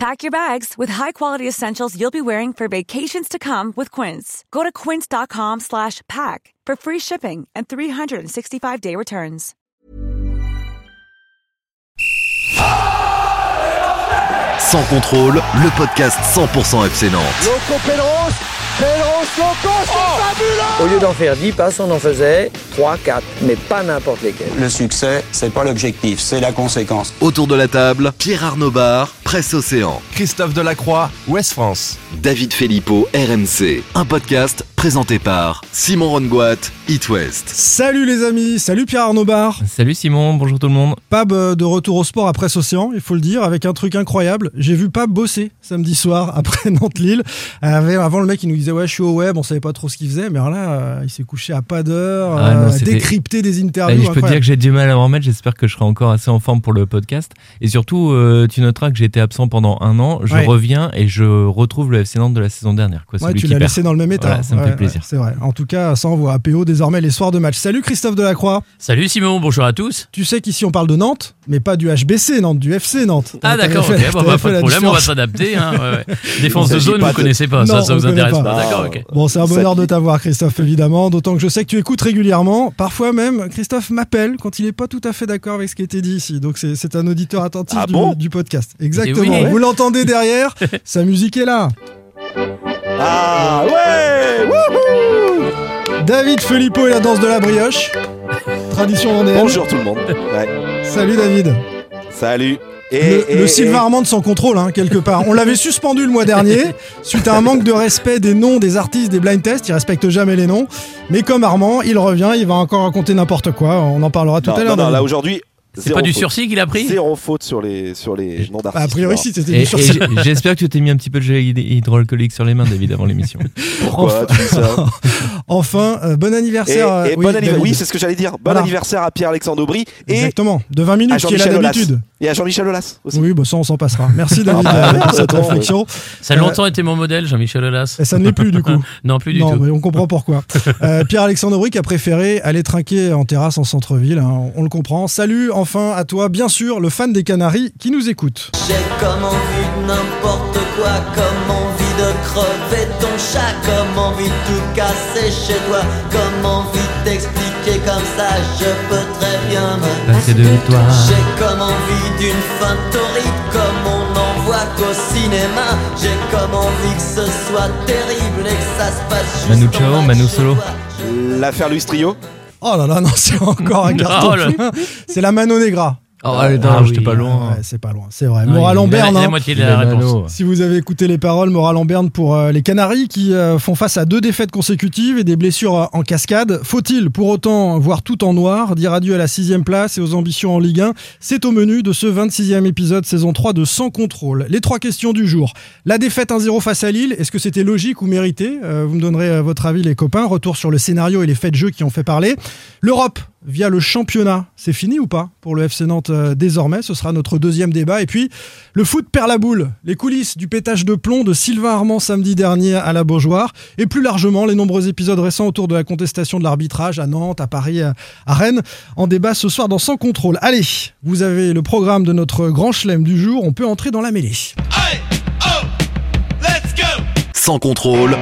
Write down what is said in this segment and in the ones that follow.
Pack your bags with high-quality essentials you'll be wearing for vacations to come with Quince. Go to quince.com slash pack for free shipping and 365-day returns. Sans contrôle, le podcast 100% FC Nantes. Fabuleux Au lieu d'en faire 10 passes, on en faisait 3, 4, mais pas n'importe lesquels. Le succès, c'est pas l'objectif, c'est la conséquence. Autour de la table, Pierre Arnaud Bar, Presse Océan. Christophe Delacroix, Ouest France. David Filippo, RMC. Un podcast présenté par Simon Rongoat, It West. Salut les amis, salut Pierre Arnaud Bar. Salut Simon, bonjour tout le monde. Pab euh, de retour au sport après Océan, il faut le dire, avec un truc incroyable. J'ai vu Pab bosser samedi soir après Nantes-Lille. Avant le mec il nous disait ouais je suis au web, on savait pas trop ce qu'il faisait, mais alors là euh, il s'est couché à pas d'heure, Ah euh, décrypté des Allez, interviews. je peux te dire que j'ai du mal à me remettre, j'espère que je serai encore assez en forme pour le podcast. Et surtout, euh, tu noteras que j'ai été absent pendant un an, je Ouais. reviens et je retrouve le FC Nantes de la saison dernière. Quoi, Ouais, celui tu l'as laissé dans le même état. Voilà, ça me Ouais, fait plaisir. ouais, c'est vrai. En tout cas, ça envoie APO désormais les soirs de match. Salut Christophe Delacroix. Salut Simon, bonjour à tous. Tu sais qu'ici on parle de Nantes, mais pas du HBC Nantes, du FC Nantes. Ah d'accord, ok, bon, bah, pas de problème, on va s'adapter. Hein, ouais, ouais. Défense de zone, pas vous de- connaissez pas, Non, ça, ça on vous intéresse pas. pas. D'accord, ok. Bon, c'est un bonheur de t'avoir, Christophe, évidemment. D'autant que je sais que tu écoutes régulièrement. Parfois même, Christophe m'appelle quand il n'est pas tout à fait d'accord avec ce qui a été dit ici. Donc, c'est c'est un auditeur attentif Ah du, bon? du podcast. Exactement. oui. Vous l'entendez derrière Sa musique est là. Ah ouais wouhou David Filippo et la danse de la brioche. Tradition vendéenne. Bonjour tout le monde. Ouais. Salut, David. Salut. Le, Et, le Sylvain et- Armand sans contrôle, hein, quelque part. On l'avait suspendu le mois dernier suite à un manque de respect des noms des artistes des blind tests. Il respecte jamais les noms. Mais comme Armand, il revient, il va encore raconter n'importe quoi. On en parlera tout Non, à l'heure. non, non, David. là aujourd'hui. C'est pas du sursis qu'il a pris Zéro faute sur les, sur les noms Bah, d'artistes. a priori, si c'était Et, du et sursis. j'espère que tu t'es mis un petit peu de gel hyd- hydroalcoolique sur les mains, David, avant l'émission. Pourquoi tu dis ça Enfin, euh, bon Et, anniversaire. euh, et oui, bon anniversaire. David. Oui, c'est ce que j'allais dire. Bon Voilà. anniversaire à Pierre-Alexandre Aubry et Exactement. De 20 à minutes, qui est là Jean-Michel Aulas. d'habitude. Et à Jean-Michel Aulas aussi. Oui, bah ça, on s'en passera. Merci, David, Ah bah, euh, pour cette réflexion. Ça a longtemps été mon modèle, Jean-Michel Aulas. Et ça ne l'est plus, du coup. Non, plus du non, tout. mais on comprend pourquoi. Euh, Pierre-Alexandre Aubry qui a préféré aller trinquer en terrasse en centre-ville, hein, on, on le comprend. Salut enfin à toi, bien sûr, le fan des Canaries qui nous écoute. J'ai comme envie de n'importe quoi, comme envie de crever ton chat, comme envie de tout casser chez toi, comme envie de t'expliquer comme ça, je peux très bien me Passer de toi. J'ai comme envie d'une fin torride, comme on n'en voit qu'au cinéma, j'ai comme envie que ce soit terrible et que ça se passe juste Manu Chao, Manu Solo. L'affaire Luis Trio. Oh là là, non, c'est encore un carton. Oh c'est la Mano Negra. Oh, allez, non, Ah j'étais oui, pas loin. Ouais, c'est pas loin, c'est vrai. Ouais, Moral en berne. la hein. moitié de la réponse. Si vous avez écouté les paroles, Moral en berne pour euh, les Canaries qui euh, font face à deux défaites consécutives et des blessures euh, en cascade. Faut-il pour autant voir tout en noir, dire adieu à la sixième place et aux ambitions en Ligue 1 C'est au menu de ce 26e épisode saison 3 de Sans contrôle. Les trois questions du jour. La défaite 1-0 face à Lille, est-ce que c'était logique ou mérité? Euh, Vous me donnerez euh, votre avis les copains. Retour sur le scénario et les faits de jeu qui ont fait parler. L'Europe via le championnat, c'est fini ou pas pour le FC Nantes euh, désormais? Ce sera notre deuxième débat. Et puis, le foot perd la boule. Les coulisses du pétage de plomb de Sylvain Armand samedi dernier à la Beaujoire. Et plus largement, les nombreux épisodes récents autour de la contestation de l'arbitrage à Nantes, à Paris, à à Rennes. En débat ce soir dans Sans Contrôle. Allez, vous avez le programme de notre grand chelem du jour. On peut entrer dans la mêlée. Sans contrôle,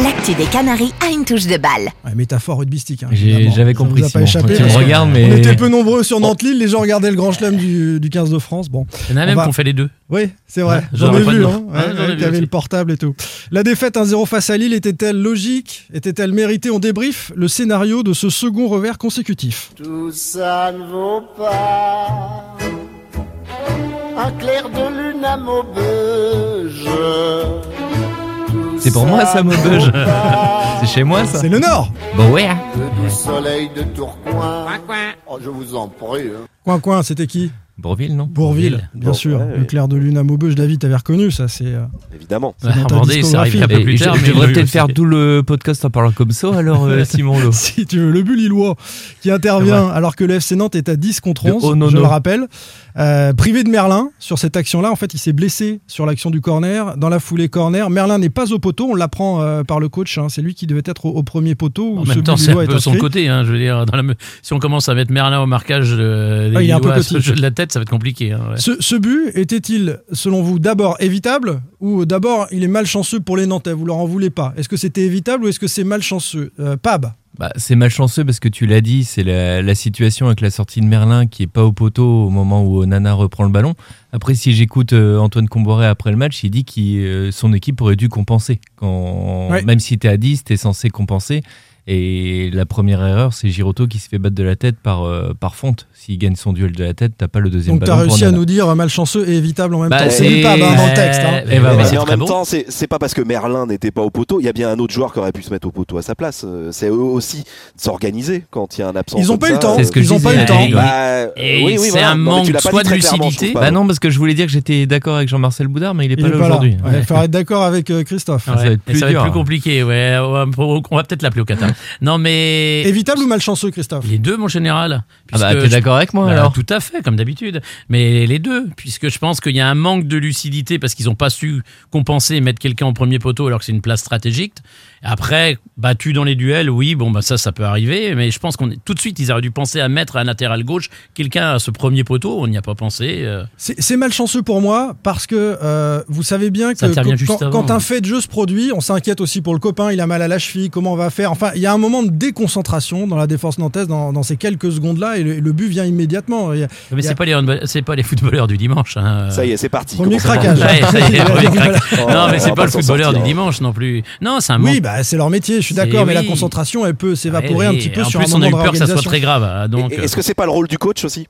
L'actu des Canaries a une touche de balle. Ouais, métaphore rugbyistique. hein. J'avais Ça vous compris. a pas échappé. Tu me On était peu nombreux sur Nantes-Lille. Les gens regardaient le grand chelem du, du 15 de France. Bon. Il y en a même va- qui ont fait les deux. Oui, c'est vrai. Ouais, J'en ai pas vu, hein. Ouais, Ouais, le portable et tout. La défaite 1-0 face à Lille était-elle logique? Était-elle méritée? On débrief le scénario de ce second revers consécutif. Tout ça ne vaut pas un clair de lune à Maubeuge. C'est pour moi, ça, Maubeuge. C'est chez moi, ça C'est le Nord Bon, ouais. Le doux soleil de Tourcoing. Oh, je vous en prie. hein. Coin coin, c'était qui? Bourville, non Bourville, bien sûr. ouais, le clair de lune à Maubeuge, David, t'avais reconnu ça. C'est euh, Évidemment. ta Vendée, arrivé un peu plus je, tard. je mais devrais peut-être faire tout le podcast en parlant comme ça, alors euh, Simon Lo. si tu veux, le but lillois qui intervient alors que le FC Nantes est à 10 contre De 11, Onono. je le rappelle. Euh, privé de Merlin sur cette action-là, en fait, il s'est blessé sur l'action du corner. Dans la foulée corner, Merlin n'est pas au poteau, on l'apprend euh, par le coach. hein. C'est lui qui devait être au, au premier poteau. En même temps, c'est un peu son côté. Hein, je veux dire, dans la me- si on commence à mettre Merlin au marquage Ah, il est un peu petit. de la tête, ça va être compliqué. hein, ouais. Ce, ce but était-il, selon vous, d'abord évitable ou d'abord il est malchanceux pour les Nantais? Vous leur en voulez pas Est-ce que c'était évitable ou est-ce que c'est malchanceux? Euh, Pab Bah, c'est malchanceux parce que tu l'as dit, c'est la, la situation avec la sortie de Merlin qui est pas au poteau au moment où Nana reprend le ballon. Après, si j'écoute euh, Antoine Comboré après le match, il dit que son équipe aurait dû compenser. Quand, Ouais. Même si t'es à 10, t'es censé compenser. Et la première erreur, c'est Giroto qui se fait battre de la tête par, euh, par Fonte. S'il gagne son duel de la tête, t'as pas le deuxième Donc tu as ballon. pour réussi à nous dire euh, malchanceux et évitable en même Bah, temps. c'est- Pab hein, dans le texte. hein. Eh ben, bah, en même bon. temps, c'est c'est pas parce que Merlin n'était pas au poteau, il y a bien un autre joueur qui aurait pu se mettre au poteau à sa place. Euh, C'est eux aussi de s'organiser quand il y a un absent. Ils ont pas eu le temps. C'est ce que Ils ont pas eu le temps. Et- Bah, Et oui, oui, c'est voilà. un manque pas soit de lucidité. pas. Bah non, parce que je voulais dire que j'étais d'accord avec Jean-Marcel Boudard, mais il est pas là pas aujourd'hui. Il faudrait être d'accord avec Christophe. Ça va être Et plus compliqué. Ouais, on va, on va peut-être l'appeler au Qatar. Non, mais Évitable ou malchanceux, Christophe les deux, mon général. Ah bah, t'es d'accord avec moi Bah, alors Tout à fait, comme d'habitude. Mais les deux, puisque je pense qu'il y a un manque de lucidité parce qu'ils n'ont pas su compenser et mettre quelqu'un en premier poteau alors que c'est une place stratégique. Après, battu dans les duels, oui, bon, bah ça, ça peut arriver. Mais je pense qu'on est tout de suite, ils auraient dû penser à mettre à un latéral gauche quelqu'un à ce premier poteau. On n'y a pas pensé. euh. C'est malchanceux pour moi parce que euh, vous savez bien que quand, avant. un fait de jeu se produit, on s'inquiète aussi pour le copain, il a mal à la cheville, comment on va faire Enfin, il y a un moment de déconcentration dans la défense nantaise dans, dans ces quelques secondes-là et le, le but vient immédiatement. Il y a- Mais a- c'est pas les c'est pas les footballeurs du dimanche. hein. Ça y est, c'est parti. Premier craquage. Ouais, ça y est, premier Voilà. craquage. Oh, non, mais c'est pas le footballeur sortir. du dimanche non plus. Non, c'est un manque. Oui, bah, c'est leur métier, je suis d'accord, mais la concentration, elle peut s'évaporer Ouais, un petit peu en sur plus, un on a moment eu de peur que ça soit très grave. hein, Donc, Et- Est-ce que c'est pas le rôle du coach aussi?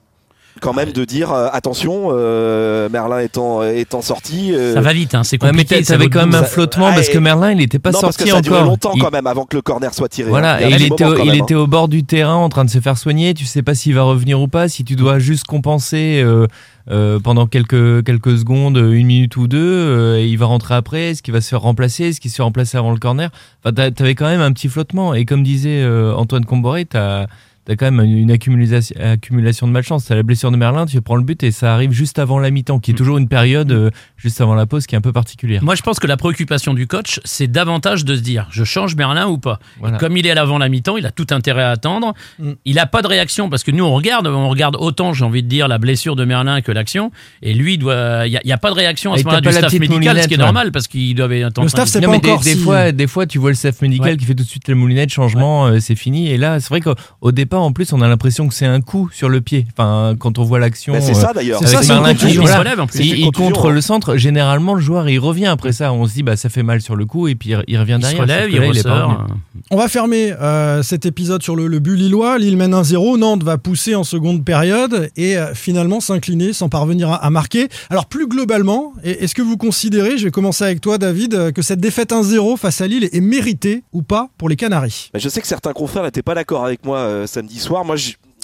Quand même de dire euh, attention euh, Merlin étant étant sorti euh, ça va vite, hein, c'est Ouais, mais compliqué. ça t'avais quand même un flottement Ah, parce et- que Merlin, il n'était pas non parce sorti que ça a duré encore. longtemps quand même avant que le corner soit tiré Voilà, hein. et y a il était, il même, hein. était au bord du terrain en train de se faire soigner. Tu sais pas s'il va revenir ou pas, si tu dois juste compenser euh, euh, pendant quelques, quelques secondes, une minute ou deux, euh, et il va rentrer après. Est-ce qu'il va se faire remplacer Est-ce qu'il se fait remplacer avant le corner? Enfin, t'a- t'avais quand même un petit flottement. Et comme disait euh, Antoine Comboré, t'as as quand même une accumulation, accumulation de malchance. T'as la blessure de Merlin, tu prends le but et ça arrive juste avant la mi-temps, qui est toujours une période euh, juste avant la pause qui est un peu particulière. Moi, je pense que la préoccupation du coach, c'est davantage de se dire je change Merlin ou pas? Voilà. Comme il est à l'avant la mi-temps, il a tout intérêt à attendre. Mm. Il n'a pas de réaction parce que nous, on regarde, on regarde autant, j'ai envie de dire, la blessure de Merlin que l'action. Et lui, il n'y a, il y a pas de réaction à Et ce t'as moment-là du la staff médical, ce qui est ouais. normal parce qu'il doit être en Le staff, de- c'est pas mais des, encore des si- fois, des fois, tu vois le staff médical Ouais. qui fait tout de suite la moulinette, changement, euh, c'est fini. Et là, c'est vrai qu'au au en plus, on a l'impression que c'est un coup sur le pied. Enfin, quand on voit l'action. Bah, c'est euh, ça d'ailleurs c'est ça, Merlin qui Il se relève en plus. C'est il, il contre hein. le centre. Généralement, le joueur il revient après ça. On se dit bah ça fait mal sur le coup et puis il- il revient Il se derrière. relève, il là, est pas ressort. revenu. On va fermer euh, cet épisode sur le, le but lillois. Lille mène 1-0. Nantes va pousser en seconde période et euh, finalement s'incliner sans parvenir à, à marquer. Alors plus globalement, est-ce que vous considérez, je vais commencer avec toi David, que cette défaite 1-0 face à Lille est méritée ou pas pour les Canaries? Mais je sais que certains confrères n'étaient pas d'accord avec moi euh, soir. Moi,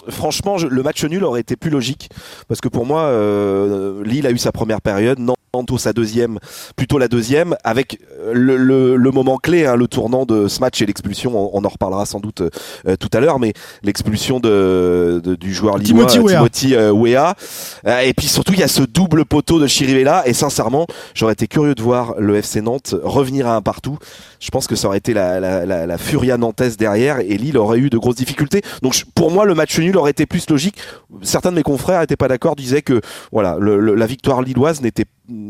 franchement, le match nul aurait été plus logique parce que pour moi, euh, Lille a eu sa première période, Nantes sa deuxième, plutôt la deuxième, avec euh, le, le- le moment clé, hein, le tournant de ce match et l'expulsion. On, on en reparlera sans doute euh, tout à l'heure, mais l'expulsion de, de- du joueur lillois Timothy euh, Weah. Euh, et puis surtout, il y a ce double poteau de Chirivella. Et sincèrement, j'aurais été curieux de voir le FC Nantes revenir à un partout. Je pense que ça aurait été la, la, la, la furia nantaise derrière et Lille aurait eu de grosses difficultés. Donc je- pour moi, le match nul aurait été plus logique. Certains de mes confrères n'étaient pas d'accord, disaient que voilà, le- le- la victoire lilloise n'était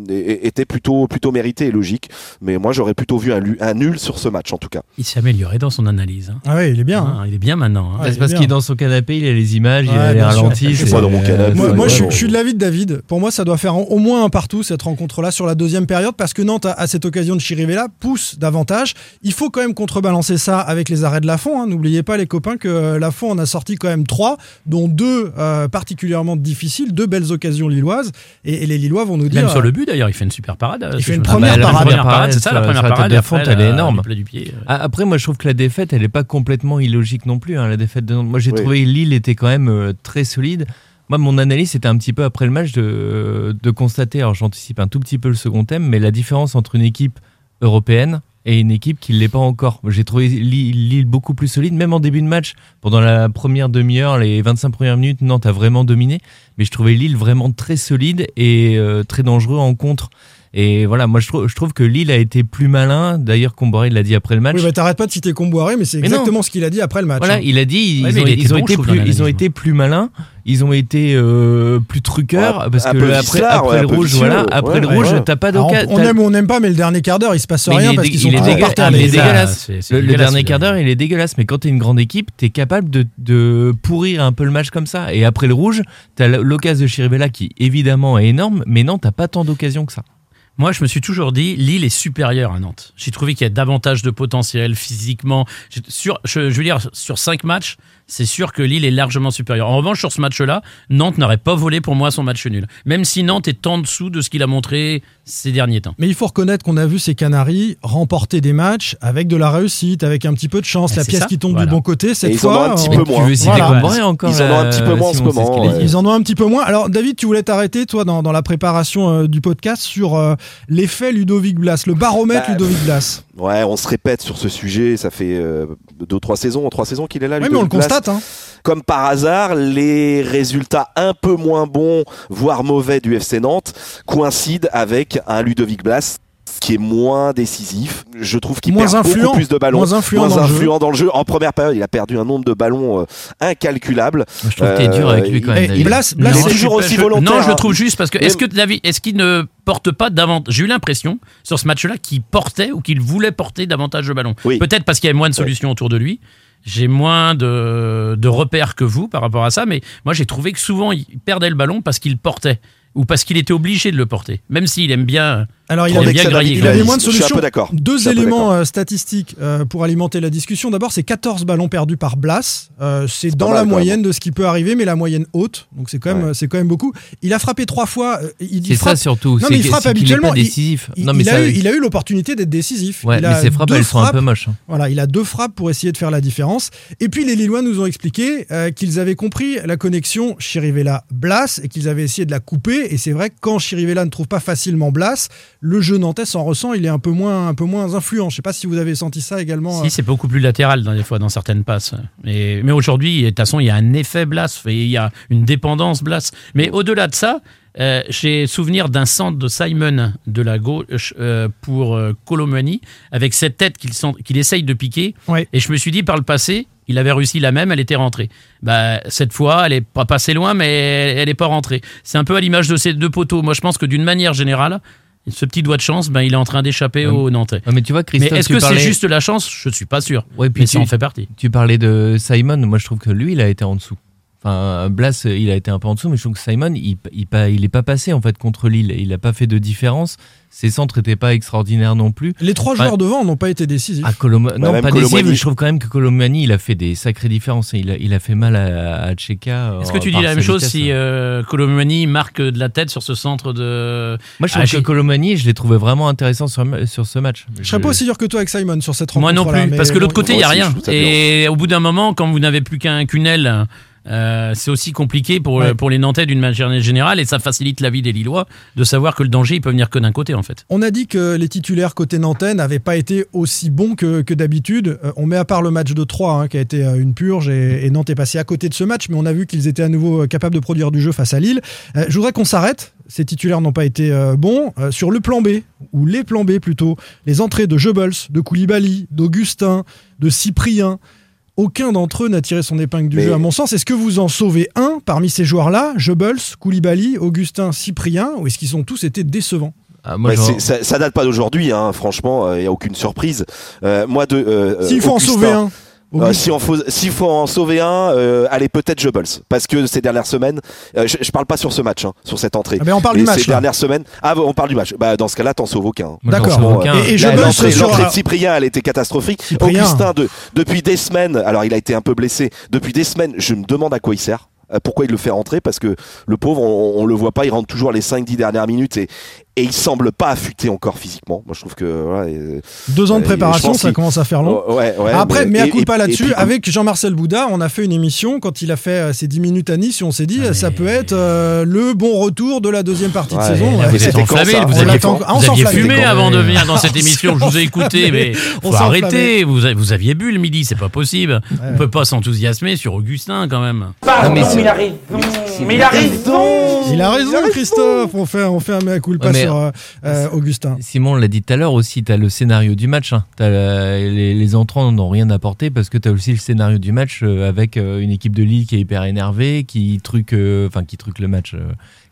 était plutôt plutôt méritée et logique. Mais moi, j'aurais plutôt vu un, nul sur ce match en tout cas. Il s'est amélioré dans son analyse. hein. Ah oui, il est bien. Ah, il est bien maintenant. hein. Ouais, il c'est est parce qu'il est dans son canapé, il a les images, il Ouais, a les ralentis. Je suis pas dans mon canapé. Moi, Ouais, moi, ouais, je, suis- ouais. je suis de l'avis de David. Pour moi, ça doit faire au moins un partout cette rencontre-là sur la deuxième période parce que Nantes, à, cette occasion de Chirivella, pousse davantage. Il faut quand même contrebalancer ça avec les arrêts de Lafont. hein. N'oubliez pas, les copains, que euh, Lafont en a sorti quand même trois, dont deux euh, particulièrement difficiles, deux belles occasions lilloises. Et, et les Lillois vont nous dire. Même sur le but d'ailleurs, il fait une super parade. Il fait une première rappelle. parade. La première parade, c'est ça la première la parade. après, Fonte, elle est la- énorme. le plat du pied. euh. Ah, Après, moi, je trouve que la défaite, elle n'est pas complètement illogique non plus. hein, la défaite de Nantes. Moi, j'ai Oui. trouvé Lille était quand même euh, très solide. Moi, mon analyse, c'était un petit peu après le match de, de constater, alors j'anticipe un tout petit peu le second thème, mais la différence entre une équipe européenne et une équipe qui ne l'est pas encore. J'ai trouvé Lille beaucoup plus solide, même en début de match. Pendant la première demi-heure, les 25 premières minutes, Nantes a vraiment dominé. Mais je trouvais Lille vraiment très solide et euh, très dangereux en contre. Et voilà, moi je, trouve, je trouve que Lille a été plus malin. D'ailleurs, Comboiré l'a dit après le match. Oui, bah t'arrêtes pas de citer Comboiré, mais c'est exactement ce qu'il a dit après le match. Voilà, hein. il a dit ils, Ouais, ont, il était ils ont bon, été plus, dans ils ont l'analyse. été plus malins. Ils ont été euh, plus truqueurs Ouais, parce que le- après, vicelard, après ouais, le rouge, voilà, après ouais, le rouge, ouais. t'as pas d'occasion. on, on aime ou on n'aime pas, mais le dernier quart d'heure, il se passe Mais rien il est parce qu'ils sont il est gars. dégueulasse. C'est Le, le dégueulasse, dernier quart d'heure, il est dégueulasse. Mais quand t'es une grande équipe, t'es capable de, de pourrir un peu le match comme ça. Et après le rouge, t'as l'occasion de Chirivella qui évidemment est énorme, mais non, t'as pas tant d'occasions que ça. Moi, je me suis toujours dit, Lille est supérieure à Nantes. J'ai trouvé qu'il y a davantage de potentiel physiquement. Sur, je, je veux dire, sur cinq matchs, c'est sûr que Lille est largement supérieure. En revanche, sur ce match-là, Nantes n'aurait pas volé pour moi son match nul. Même si Nantes est en dessous de ce qu'il a montré ces derniers temps. Mais il faut reconnaître qu'on a vu ces Canaries remporter des matchs avec de la réussite, avec un petit peu de chance, Ah, la pièce ça, qui tombe voilà. du bon côté. Cette Et ils en fois, ont un petit peu Tu moins. veux citer Voilà. Comboiré encore Ils en ont un euh, petit peu moins en ce Simon, c'est ce moment, ouais. Ils en ont un petit peu moins. Alors, David, tu voulais t'arrêter, toi, dans, dans la préparation euh, du podcast, sur euh, l'effet Ludovic Blas, le baromètre Bah, Ludovic Blas. Ouais, on se répète sur ce sujet. Ça fait euh, deux, trois saisons, trois saisons qu'il est là. Oui, mais on le constate. Hein. Comme par hasard, les résultats un peu moins bons, voire mauvais du FC Nantes coïncident avec un Ludovic Blas qui est moins décisif. Je trouve qu'il perd influent. beaucoup plus de ballons, Moins influent moins dans le jeu. influent dans le jeu. En première période, il a perdu un nombre de ballons euh, incalculable. Je trouve que t'es dur avec lui quand Euh, même. Blas, Il Blas, est toujours aussi Je- volontaire. Non, je le trouve juste parce que est-ce que David, est-ce qu'il ne porte pas davantage J'ai eu l'impression sur ce match-là qu'il portait ou qu'il voulait porter davantage de ballons. Oui. Peut-être parce qu'il y avait moins de solutions autour de lui. J'ai moins de, de repères que vous par rapport à ça, mais moi j'ai trouvé que souvent il perdait le ballon parce qu'il portait ou parce qu'il était obligé de le porter, même s'il aime bien. Alors, il avait, bien grillé, il avait moins de Je suis un solutions. peu d'accord. Je Deux éléments d'accord. euh, statistiques euh, pour alimenter la discussion. D'abord, c'est 14 ballons perdus par Blas. Euh, c'est dans pas la mal, moyenne de ce qui peut arriver, mais la moyenne haute. Donc c'est quand même, Ouais. c'est quand même beaucoup. Il a frappé trois fois. euh, C'est ça frappe- surtout. Non, c'est mais il frappe est habituellement. pas Il- décisif. Il, non, mais il ça, a eu, il a eu l'opportunité d'être décisif. ouais, il mais a ses frappes, deux elles sont un frappes. peu moches. hein. Voilà, il a deux frappes pour essayer de faire la différence. Et puis les Lillois nous ont expliqué euh, qu'ils avaient compris la connexion Chirivella-Blas et qu'ils avaient essayé de la couper. Et c'est vrai que quand Chirivella ne trouve pas facilement Blas, le jeu nantais s'en ressent, il est un peu moins, un peu moins influent. Je sais pas si vous avez senti ça également. euh. Si c'est beaucoup plus latéral dans des fois dans certaines passes. Mais, mais aujourd'hui, de toute façon, il y a un effet Blas, il y a une dépendance Blas. Mais au-delà de ça, euh, j'ai souvenir d'un centre de Simon de la gauche euh, pour euh, Colomani avec cette tête qu'il sent- qu'il essaye de piquer. Ouais. Et je me suis dit par le passé, il avait réussi la même, elle était rentrée. Bah, cette fois, elle est pas passée loin, mais elle n'est pas rentrée. C'est un peu à l'image de ces deux poteaux. Moi, je pense que d'une manière générale, ce petit doigt de chance, ben, il est en train d'échapper Ouais. aux Nantais. Ouais, mais tu vois, Mais Christophe, est-ce tu que c'est juste la chance? Je ne suis pas sûr. Ouais, puis Mais ça tu- en fait partie. Tu parlais de Simon, moi je trouve que lui il a été en dessous. Enfin, Blas, il a été un peu en dessous, mais je trouve que Simon, il, il, pas- il est pas passé en fait contre Lille. Il a pas fait de différence. Ses centres étaient pas extraordinaires non plus. Les trois joueurs devant n'ont pas été décisifs. Ah, Coloma- non, même pas Colomani. décisif, mais je trouve quand même que Colomani, il a fait des sacrées différences. Il a, il a fait mal à, à Tcheka. Est-ce euh, que tu dis la même chose vitesse. si euh, Colomani marque de la tête sur ce centre de. Moi, je trouve Ah, que Colomani, je l'ai trouvé vraiment intéressant sur, sur ce match. Je serais pas aussi dur que toi avec Simon sur cette rencontre. Moi non plus, parce que l'autre côté, il n'y a rien. Et au bout d'un moment, quand vous n'avez plus qu'un qu'une aile, euh, c'est aussi compliqué pour, Ouais. pour les Nantais d'une manière générale et ça facilite la vie des Lillois de savoir que le danger, il peut venir que d'un côté en fait. On a dit que les titulaires côté nantais n'avaient pas été aussi bons que, que d'habitude. Euh, on met à part le match de 3 hein, qui a été euh, une purge et, et Nantes est passé à côté de ce match, mais on a vu qu'ils étaient à nouveau capables de produire du jeu face à Lille. Euh, je voudrais qu'on s'arrête. Ces titulaires n'ont pas été bons. Sur le plan B, ou les plans B plutôt, les entrées de Goebbels, de Koulibaly, d'Augustin, de Cyprien. Aucun d'entre eux n'a tiré son épingle du Mais- jeu, à mon sens. Est-ce que vous en sauvez un parmi ces joueurs-là? Goebbels, Koulibaly, Augustin, Cyprien Ou est-ce qu'ils ont tous été décevants? Ah, moi, ça, ça date pas d'aujourd'hui, hein, franchement, il n'y a aucune surprise. Euh, moi, de, euh, S'il faut en sauver un. Euh, Augustin. si on faut, s'il faut en sauver un, euh, allez peut-être Goebbels, parce que ces dernières semaines, euh, je, je parle pas sur ce match, hein, sur cette entrée. Ah ben, on parle Mais du match, Ces là. dernières semaines, ah on parle du match. Bah dans ce cas-là, t'en sauves aucun. j'en D'accord. sauve aucun. Et- et Là, Goebbels l'entrée, sur- l'entrée de Cyprien, elle était catastrophique. Cyprien. Augustin, de, depuis des semaines, alors il a été un peu blessé. Depuis des semaines, je me demande à quoi il sert. euh, Pourquoi il le fait rentrer Parce que le pauvre, on, on le voit pas, il rentre toujours les 5-10 dernières minutes et, et il semble pas affûté encore physiquement. Moi, je trouve que voilà, et- Deux ans de Euh, préparation, ça commence à faire long. Oh, ouais, ouais, Après, mais, à coup pas là-dessus, avec Jean-Marcel Boudard, on a fait une émission quand il a fait euh, ses 10 minutes à Nice et on s'est dit, euh, ça peut être euh, le bon retour de la deuxième partie de saison. Vous êtes enflammé, vous aviez, l'attend- ah, on vous aviez s'enflammait. fumé avant de venir dans cette émission. Je vous ai écouté, mais On faut arrêter. Vous, vous aviez bu le midi, c'est pas possible. On peut pas s'enthousiasmer sur Augustin quand même. Ah, mais il a raison. Mais il a raison. Il a raison, Christophe. On fait, on fait un mea culpa Euh, euh, Augustin. Simon l'a dit tout à l'heure aussi, tu as le scénario du match. hein. Les, les entrants n'ont rien apporté parce que tu as aussi le scénario du match euh, avec une équipe de Lille qui est hyper énervée, qui truque, euh, enfin qui truque le match,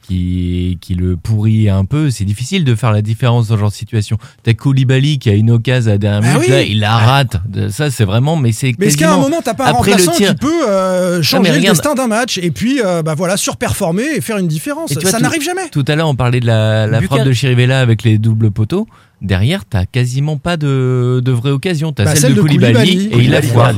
qui, qui le pourrit un peu. C'est difficile de faire la différence dans ce genre de situation. T'as Koulibaly qui a une occasion à la dernière Ah minute, oui. là, il la rate. De- Ça, c'est vraiment, mais c'est Mais est-ce qu'à un moment, t'as pas un remplaçant tir- qui peut euh, changer le destin d'un match et puis euh, bah voilà surperformer et faire une différence? Et tu vois, Ça tout- n'arrive jamais. Tout à l'heure, on parlait de la, la frappe de Chirivella avec les doubles poteaux. Derrière, t'as quasiment pas de, de vraie occasion. T'as Bah, celle, celle de de Koulibaly, Koulibaly. et il la foire.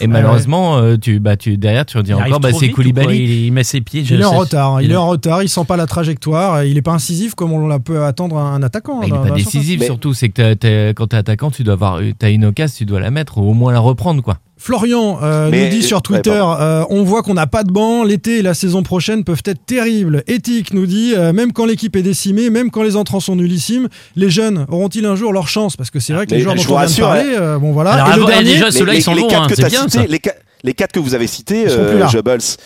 Et malheureusement, euh, tu, bah, tu, derrière, tu redis encore, bah, c'est Koulibaly. Il, il met ses pieds. je Il est en retard. Il il- est en retard. Il sent pas la trajectoire. Il est pas incisif comme on la peut attendre un attaquant. Bah, il dans- est pas décisif surtout, c'est que quand t'es attaquant, tu dois avoir, t'as une occasion, tu dois la mettre, ou au moins la reprendre, quoi. Florian euh, Mais- nous dit sur ouais, Twitter euh, on voit qu'on n'a pas de banc, l'été et la saison prochaine peuvent être terribles. Éthique nous dit euh, même quand l'équipe est décimée, même quand les entrants sont nullissimes, les jeunes auront-ils un jour leur chance? Parce que c'est vrai que les joueurs dont on vient de parler, euh, bon voilà. Alors, et le avant- dernier, déjà, ceux-là, ils sont bons, quatre hein, que t'as bien, les, quatre- les quatre que vous avez cités, Ils sont euh, plus là.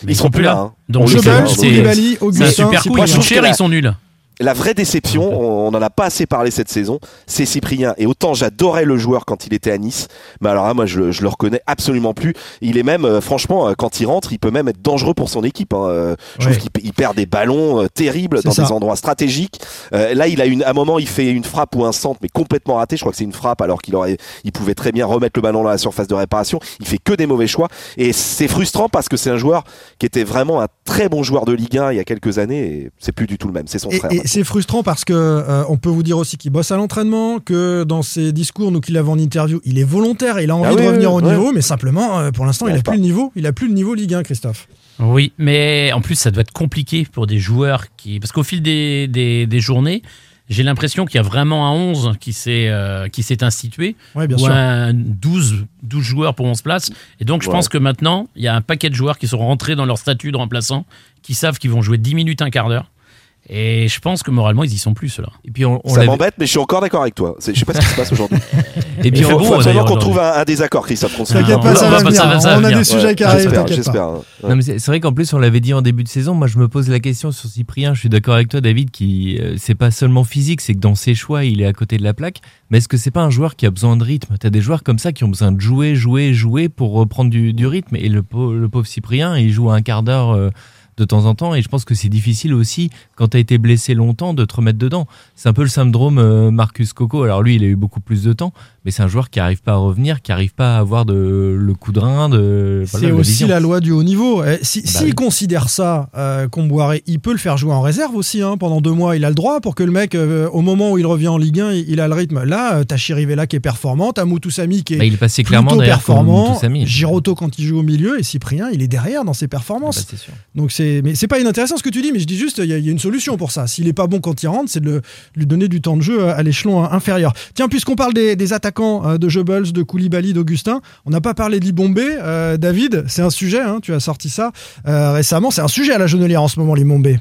Mais ils sont plus là. hein. Donc, sais, hein, donc, un Augustin. super coup, ils que la- ils sont nuls. La vraie déception, on n'en a pas assez parlé cette saison, c'est Cyprien. Et autant j'adorais le joueur quand il était à Nice, mais alors là, moi, je, je le reconnais absolument plus. Il est même, euh, franchement, euh, quand il rentre, il peut même être dangereux pour son équipe. hein. Euh, Je Ouais. trouve qu'il il perd des ballons terribles dans ça. des endroits stratégiques. Euh, là, il a une, à un moment, il fait une frappe ou un centre, mais complètement raté. Je crois que c'est une frappe, alors qu'il aurait, il pouvait très bien remettre le ballon dans la surface de réparation. Il fait que des mauvais choix. Et c'est frustrant parce que c'est un joueur qui était vraiment un très bon joueur de Ligue 1 il y a quelques années et c'est plus du tout le même. C'est son Et, frère. et. C'est frustrant parce que euh, on peut vous dire aussi qu'il bosse à l'entraînement, que dans ses discours, nous qui l'avons en interview, il est volontaire, il a envie Ah de oui, revenir oui, au niveau, mais simplement, euh, pour l'instant, Il il a arrive plus le niveau, il a plus le niveau Ligue 1, Christophe. Oui, mais en plus, ça doit être compliqué pour des joueurs qui. Parce qu'au fil des, des, des journées, j'ai l'impression qu'il y a vraiment un 11 qui s'est euh, qui s'est institué, Ouais, bien ou sûr. un 12, 12 joueurs pour 11 places. Et donc, je Ouais. pense que maintenant, il y a un paquet de joueurs qui sont rentrés dans leur statut de remplaçant, qui savent qu'ils vont jouer 10 minutes, un quart d'heure. Et je pense que moralement, ils y sont plus, ceux-là. Et puis on, on Ça m'embête, mais je suis encore d'accord avec toi. Je sais pas ce qui se passe aujourd'hui. et Il puis faut, on- absolument qu'on trouve un, un désaccord, Christophe. T'inquiète non, pas, ça va venir. ça va on a des sujets Ouais, qui arrivent, J'espère. Ouais. Mais c'est vrai qu'en plus on l'avait dit en début de saison. Moi je me pose la question sur Cyprien. Je suis d'accord avec toi David qui euh, c'est pas seulement physique, c'est que dans ses choix il est à côté de la plaque. Mais est-ce que c'est pas un joueur qui a besoin de rythme? T'as des joueurs comme ça qui ont besoin de jouer, jouer, jouer pour reprendre du, du rythme. Et le pauvre Cyprien il joue un quart d'heure. euh, de temps en temps et je pense que c'est difficile aussi quand tu as été blessé longtemps de te remettre dedans. C'est un peu le syndrome euh, Marcus Coco. Alors lui, il a eu beaucoup plus de temps, mais c'est un joueur qui arrive pas à revenir, qui arrive pas à avoir de, le coup de rein, de voilà, C'est aussi vision. la loi du haut niveau. Eh, Si, Bah S'il oui. considère ça, euh, Comboiré, il peut le faire jouer en réserve aussi. hein, pendant deux mois, il a le droit pour que le mec, euh, au moment où il revient en Ligue 1, il, il a le rythme. Là, euh, t'as Chirivella qui est performant, t'as Moutoussamy qui est Bah, il passé clairement performant. Giroto quand il joue au milieu et Cyprien, il est derrière dans ses Ah bah, performances. sûr. Donc c'est, mais c'est pas inintéressant ce que tu dis, mais je dis juste, il y, a- une solution pour ça. S'il est pas bon quand il rentre, c'est de lui donner du temps de jeu à l'échelon euh, inférieur. Tiens, puisqu'on parle des, attaquants euh, de Jebels, de Koulibaly, d'Augustin, on n'a pas parlé de Libombé. Euh, David, c'est un sujet, hein, tu as sorti ça euh, récemment, c'est un sujet à la Genelière en ce moment, Libombé.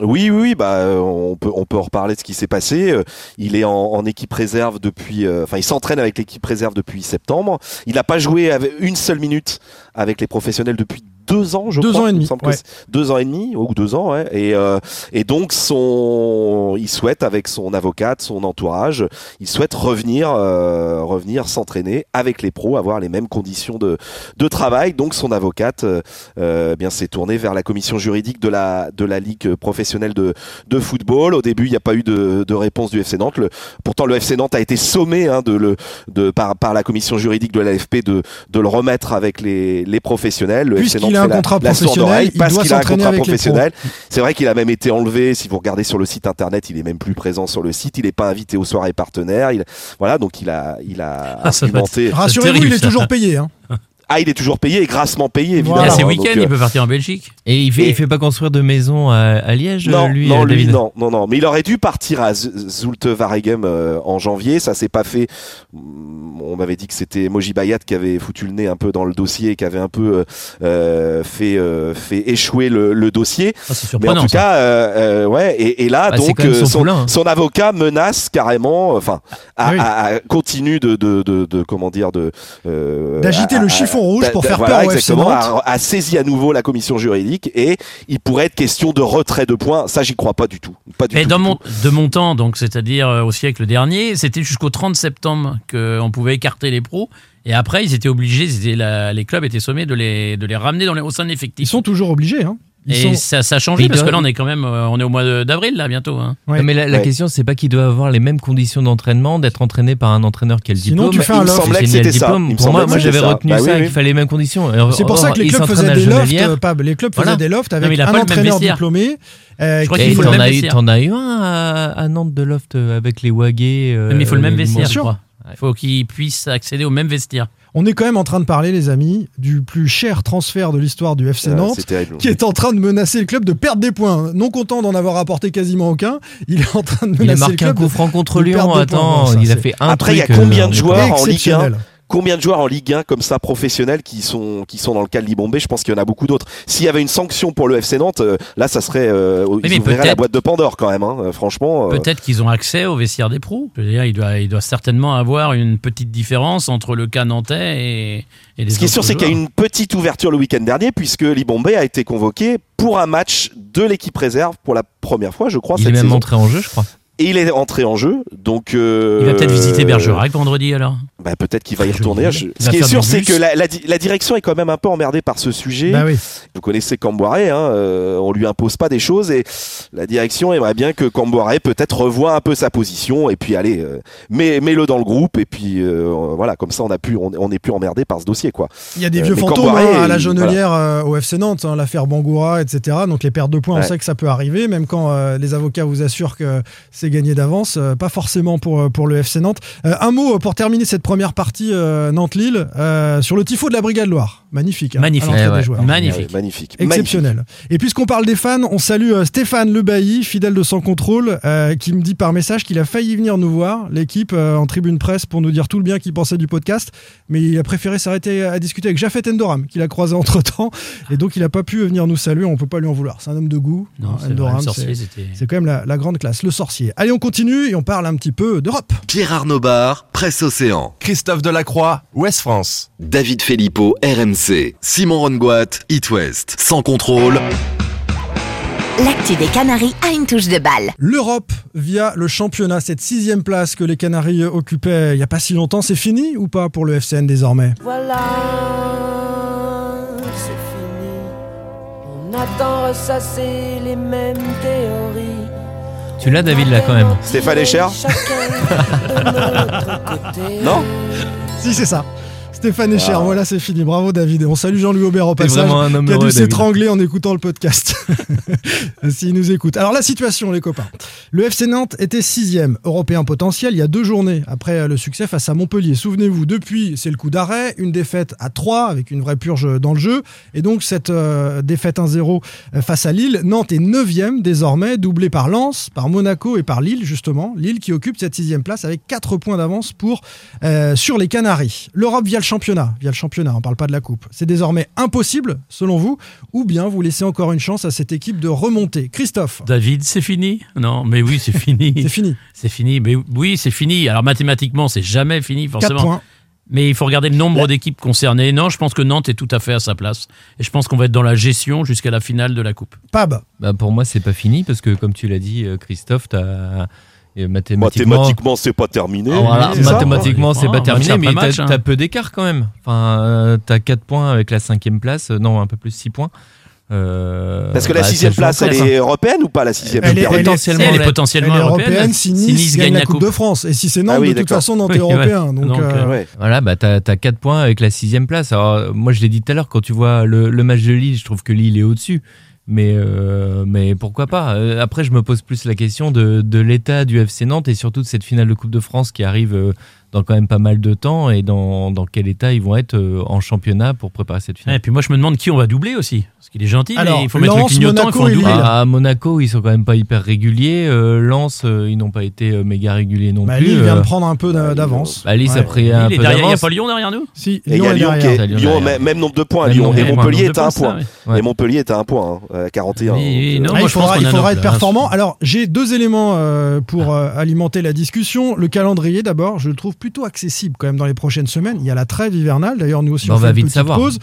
Oui, oui, bah, euh, on peut, on peut en reparler de ce qui s'est passé. Euh, Il est en, équipe réserve depuis, euh, enfin, il s'entraîne avec l'équipe réserve depuis septembre. Il n'a pas joué une seule minute avec les professionnels depuis deux ans, je Deux crois. ans et demi, ouais. deux ans et demi ou deux ans, ouais. Et, euh, et donc son, il souhaite avec son avocate, son entourage, il souhaite revenir, euh, revenir s'entraîner avec les pros, avoir les mêmes conditions de, de travail. Donc son avocate, euh, euh, bien s'est tourné vers la commission juridique de la de la ligue professionnelle de de football. Au début, il n'y a pas eu de, de réponse du FC Nantes. Le- pourtant, le FC Nantes a été sommé hein, de le de par par la commission juridique de l'AFP de de le remettre avec les les professionnels. Le Puisqu'il a un la- contrat la professionnel, oreille il parce doit qu'il a un s'entraîner contrat avec professionnel. C'est vrai qu'il a même été enlevé. Si vous regardez sur le site internet, il est même plus présent sur le site. Il n'est pas invité aux soirées partenaires. Il voilà, donc il a il a Ah, argumenté. Rassurez-vous, il est toujours payé. hein. Ah, il est toujours payé et grassement payé, évidemment. Là, c'est Donc, week-end, euh, il peut partir en Belgique. Et il fait, Et- il fait pas construire de maison à, à Liège, Non, lui, non, lui, David non, non, non. Mais il aurait dû partir à Zulte Waregem euh, en janvier. Ça s'est pas fait. On m'avait dit que c'était Moji Bayat qui avait foutu le nez un peu dans le dossier, qui avait un peu euh, euh, fait euh, fait échouer le, le dossier. Ah, c'est Mais en surprenant. tout ça. cas, euh, euh, ouais. Et, et là, Bah, c'est donc, euh, son son, poulain, hein. son avocat menace carrément, enfin, à, Ah oui. à- à- continue de, de, de, de- comment dire, de euh, D'agiter le à- rouge pour faire voilà, peur au FC exactement, Nantes. a, a saisi à nouveau la commission juridique et il pourrait être question de retrait de points. Ça, j'y crois pas du tout. Pas du Mais tout, dans du mon, tout. de mon temps, donc c'est-à-dire euh, au siècle dernier, c'était jusqu'au 30 septembre qu'on pouvait écarter les pros. Et après, ils étaient obligés, ils étaient la- les clubs étaient sommés de les, de les ramener dans les, au sein de l'effectif. Ils sont toujours obligés. Hein. Ils Et sont- ça, ça a changé parce que là, on est quand même, euh, on est au mois d'avril là bientôt. Hein. Ouais. Non, mais la, la Ouais. question, c'est pas qu'il doit avoir les mêmes conditions d'entraînement, d'être entraîné par un entraîneur qui a le Sinon, diplôme. tu fais un loft. Il me semblait que semblait c'était ça. Il me Pour moi, moi j'avais retenu Bah oui, ça, oui. qu'il fallait les mêmes conditions. C'est pour Or, ça que les clubs faisaient à des lofts, euh, Pab. Les clubs Voilà. faisaient des lofts avec un entraîneur diplômé. euh, Je crois qui- qu'il Et faut le t'en même as eu, vestiaire. t'en as eu un à, à Nantes de loft euh, avec les Wagés. euh, mais il faut le même vestiaire, je crois. Il faut qu'ils puissent accéder au même vestiaire. On est quand même en train de parler, les amis, du plus cher transfert de l'histoire du FC Euh, Nantes. qui est en train de menacer le club de perdre des points. Non content d'en avoir apporté quasiment aucun, il est en train de Il a menacer le marqué un club coup de- franc contre de Lyon. points. Attends, ça, il a fait un Après, il y a combien euh, de joueurs en Ligue 1 exceptionnel. Combien de joueurs en Ligue 1 comme ça professionnels qui sont qui sont dans le cas de Libombé? Je pense qu'il y en a beaucoup d'autres. S'il y avait une sanction pour le FC Nantes, euh, là, ça serait euh, ils mais ouvriraient la boîte de Pandore quand même. hein, euh, franchement. euh, Peut-être qu'ils ont accès au vestiaire des pros. Je veux dire, il doit, il doit certainement avoir une petite différence entre le cas nantais et, et les Ce qui est sûr, c'est qu'il y a une petite ouverture le week-end dernier, puisque Libombé a été convoqué pour un match de l'équipe réserve pour la première fois, je crois, Il est même saison. entré en jeu, je crois. Et il est entré en jeu, donc. euh, Il va peut-être visiter Bergerac vendredi alors. Bah, peut-être qu'il va y retourner. Je- Ce qui est sûr, c'est que la, la di- la direction est quand même un peu emmerdée par ce sujet. Bah oui. Vous connaissez Camboiré, hein, euh, on lui impose pas des choses et la direction aimerait bien que Camboiré peut-être revoie un peu sa position et puis allez, euh, mets, mets-le dans le groupe et puis euh, voilà, comme ça on a plus, on, on est plus emmerdé par ce dossier quoi. Il y a des Euh, vieux fantômes hein, à la Jonelière euh, au FC Nantes, hein, l'affaire Bangoura, etc. Donc les pertes de points, on sait que ça peut arriver, même quand euh, les avocats vous assurent que c'est gagné d'avance, euh, pas forcément pour, euh, pour le FC Nantes. Euh, un mot pour terminer cette première partie euh, Nantes-Lille euh, sur le tifo de la Brigade Loire. Magnifique. hein, Magnifique. Eh des ouais. joueurs. Magnifique. Magnifique. Exceptionnel. Et puisqu'on parle des fans, on salue euh, Stéphane Lebailly, fidèle de Sans Contrôle, euh, qui me dit par message qu'il a failli venir nous voir, l'équipe euh, en tribune presse, pour nous dire tout le bien qu'il pensait du podcast, mais il a préféré s'arrêter à discuter avec Jafet Endoram, qu'il a croisé entre temps, et donc il n'a pas pu venir nous saluer, on peut pas lui en vouloir. C'est un homme de goût. Non, hein, c'est Endoram, c'est- c'est quand même la, la grande classe, le sorcier. Allez, on continue et on parle un petit peu d'Europe. Pierre Arnaud Bar, Presse Océan. Christophe Delacroix, Ouest France. David Filippo, RMC. Simon Rongoat, It West. Sans contrôle. L'actu des Canaries a une touche de balle. L'Europe via le championnat, cette sixième place que les Canaries occupaient il n'y a pas si longtemps, c'est fini ou pas pour le FCN désormais? Voilà, c'est fini. On attend ressasser les mêmes théories. Tu l'as, David, là, quand même. Stéphane Echer. Non? Si, c'est ça. Stéphane Echer, voilà, c'est fini. Bravo, David. Et on salue Jean-Louis Aubert au passage. un homme qui a dû s'étrangler en écoutant le podcast. S'il nous écoute. Alors, la situation, les copains. Le FC Nantes était sixième européen potentiel il y a deux journées après le succès face à Montpellier. Souvenez-vous, depuis, c'est le coup d'arrêt, une défaite à 3 avec une vraie purge dans le jeu. Et donc, cette euh, défaite 1-0 face à Lille, Nantes est neuvième désormais, doublé par Lens, par Monaco et par Lille, justement. Lille qui occupe cette sixième place avec 4 points d'avance pour euh, sur les Canaries. L'Europe via le championnat, via le championnat, on parle pas de la coupe. C'est désormais impossible, selon vous, ou bien vous laissez encore une chance à cette équipe de remonter. Christophe, David, c'est fini? Non, mais oui, c'est fini. c'est fini. C'est fini. Mais oui, c'est fini. Alors mathématiquement, c'est jamais fini 4 forcément. points. Mais il faut regarder le nombre d'équipes concernées. Non, je pense que Nantes est tout à fait à sa place. Et je pense qu'on va être dans la gestion jusqu'à la finale de la Coupe. Pab, Bah, pour moi, c'est pas fini parce que, comme tu l'as dit, euh, Christophe, t'as euh, mathématiquement. Mathématiquement, c'est pas terminé. Ah, voilà, mathématiquement, c'est pas match terminé, mais t'as hein. peu d'écart quand même. Enfin, euh, t'as 4 points avec la cinquième place, euh, non, un peu plus 6 points. Euh, Parce que la bah, sixième ça joue place, elle est européenne ou pas la sixième Elle est- européenne potentiellement Elle est la- potentiellement elle est européenne. européenne si Nice, gagne la coupe, de France. Et si c'est Nantes, Ah oui, de toute façon, Nantes Oui, est européen. Donc, Donc, euh, euh, Ouais. Voilà, bah t'as 4 points avec la sixième place. Alors, moi, je l'ai dit tout à l'heure, quand tu vois le, le match de Lille, je trouve que Lille est au-dessus. Mais, euh, mais pourquoi pas? Euh, Après, je me pose plus la question de, de l'état du FC Nantes et surtout de cette finale de Coupe de France qui arrive euh, dans quand même pas mal de temps et dans, dans quel état ils vont être euh, en championnat pour préparer cette finale. Et puis moi, je me demande qui on va doubler aussi. Parce qu'il est gentil, Alors, mais il faut mettre le clignotant, il Monaco faut et doubler. Lille. À Monaco, ils sont quand même pas hyper réguliers. Euh, Lens, euh, ils n'ont pas été euh, méga réguliers non Bah, plus. Lille vient de prendre un peu d'a- d'avance. bah, Lille, ça a pris un peu derrière, il n'y a d'avance. pas Lyon derrière nous? Si, Et il y Lyon a Lyon derrière. est, Lyon Lyon, derrière. même, nombre de points. Lyon et Montpellier est à un point. ouais. Et Montpellier est à un point, hein, 41. Ah, moi, il je faudra, il être performant. Alors, j'ai deux éléments pour alimenter la discussion. Le calendrier, d'abord, je le trouve plutôt accessible quand même dans les prochaines semaines. Il y a la trêve hivernale. D'ailleurs, nous aussi, Bah, on, on fait va une vite petite savoir. pause.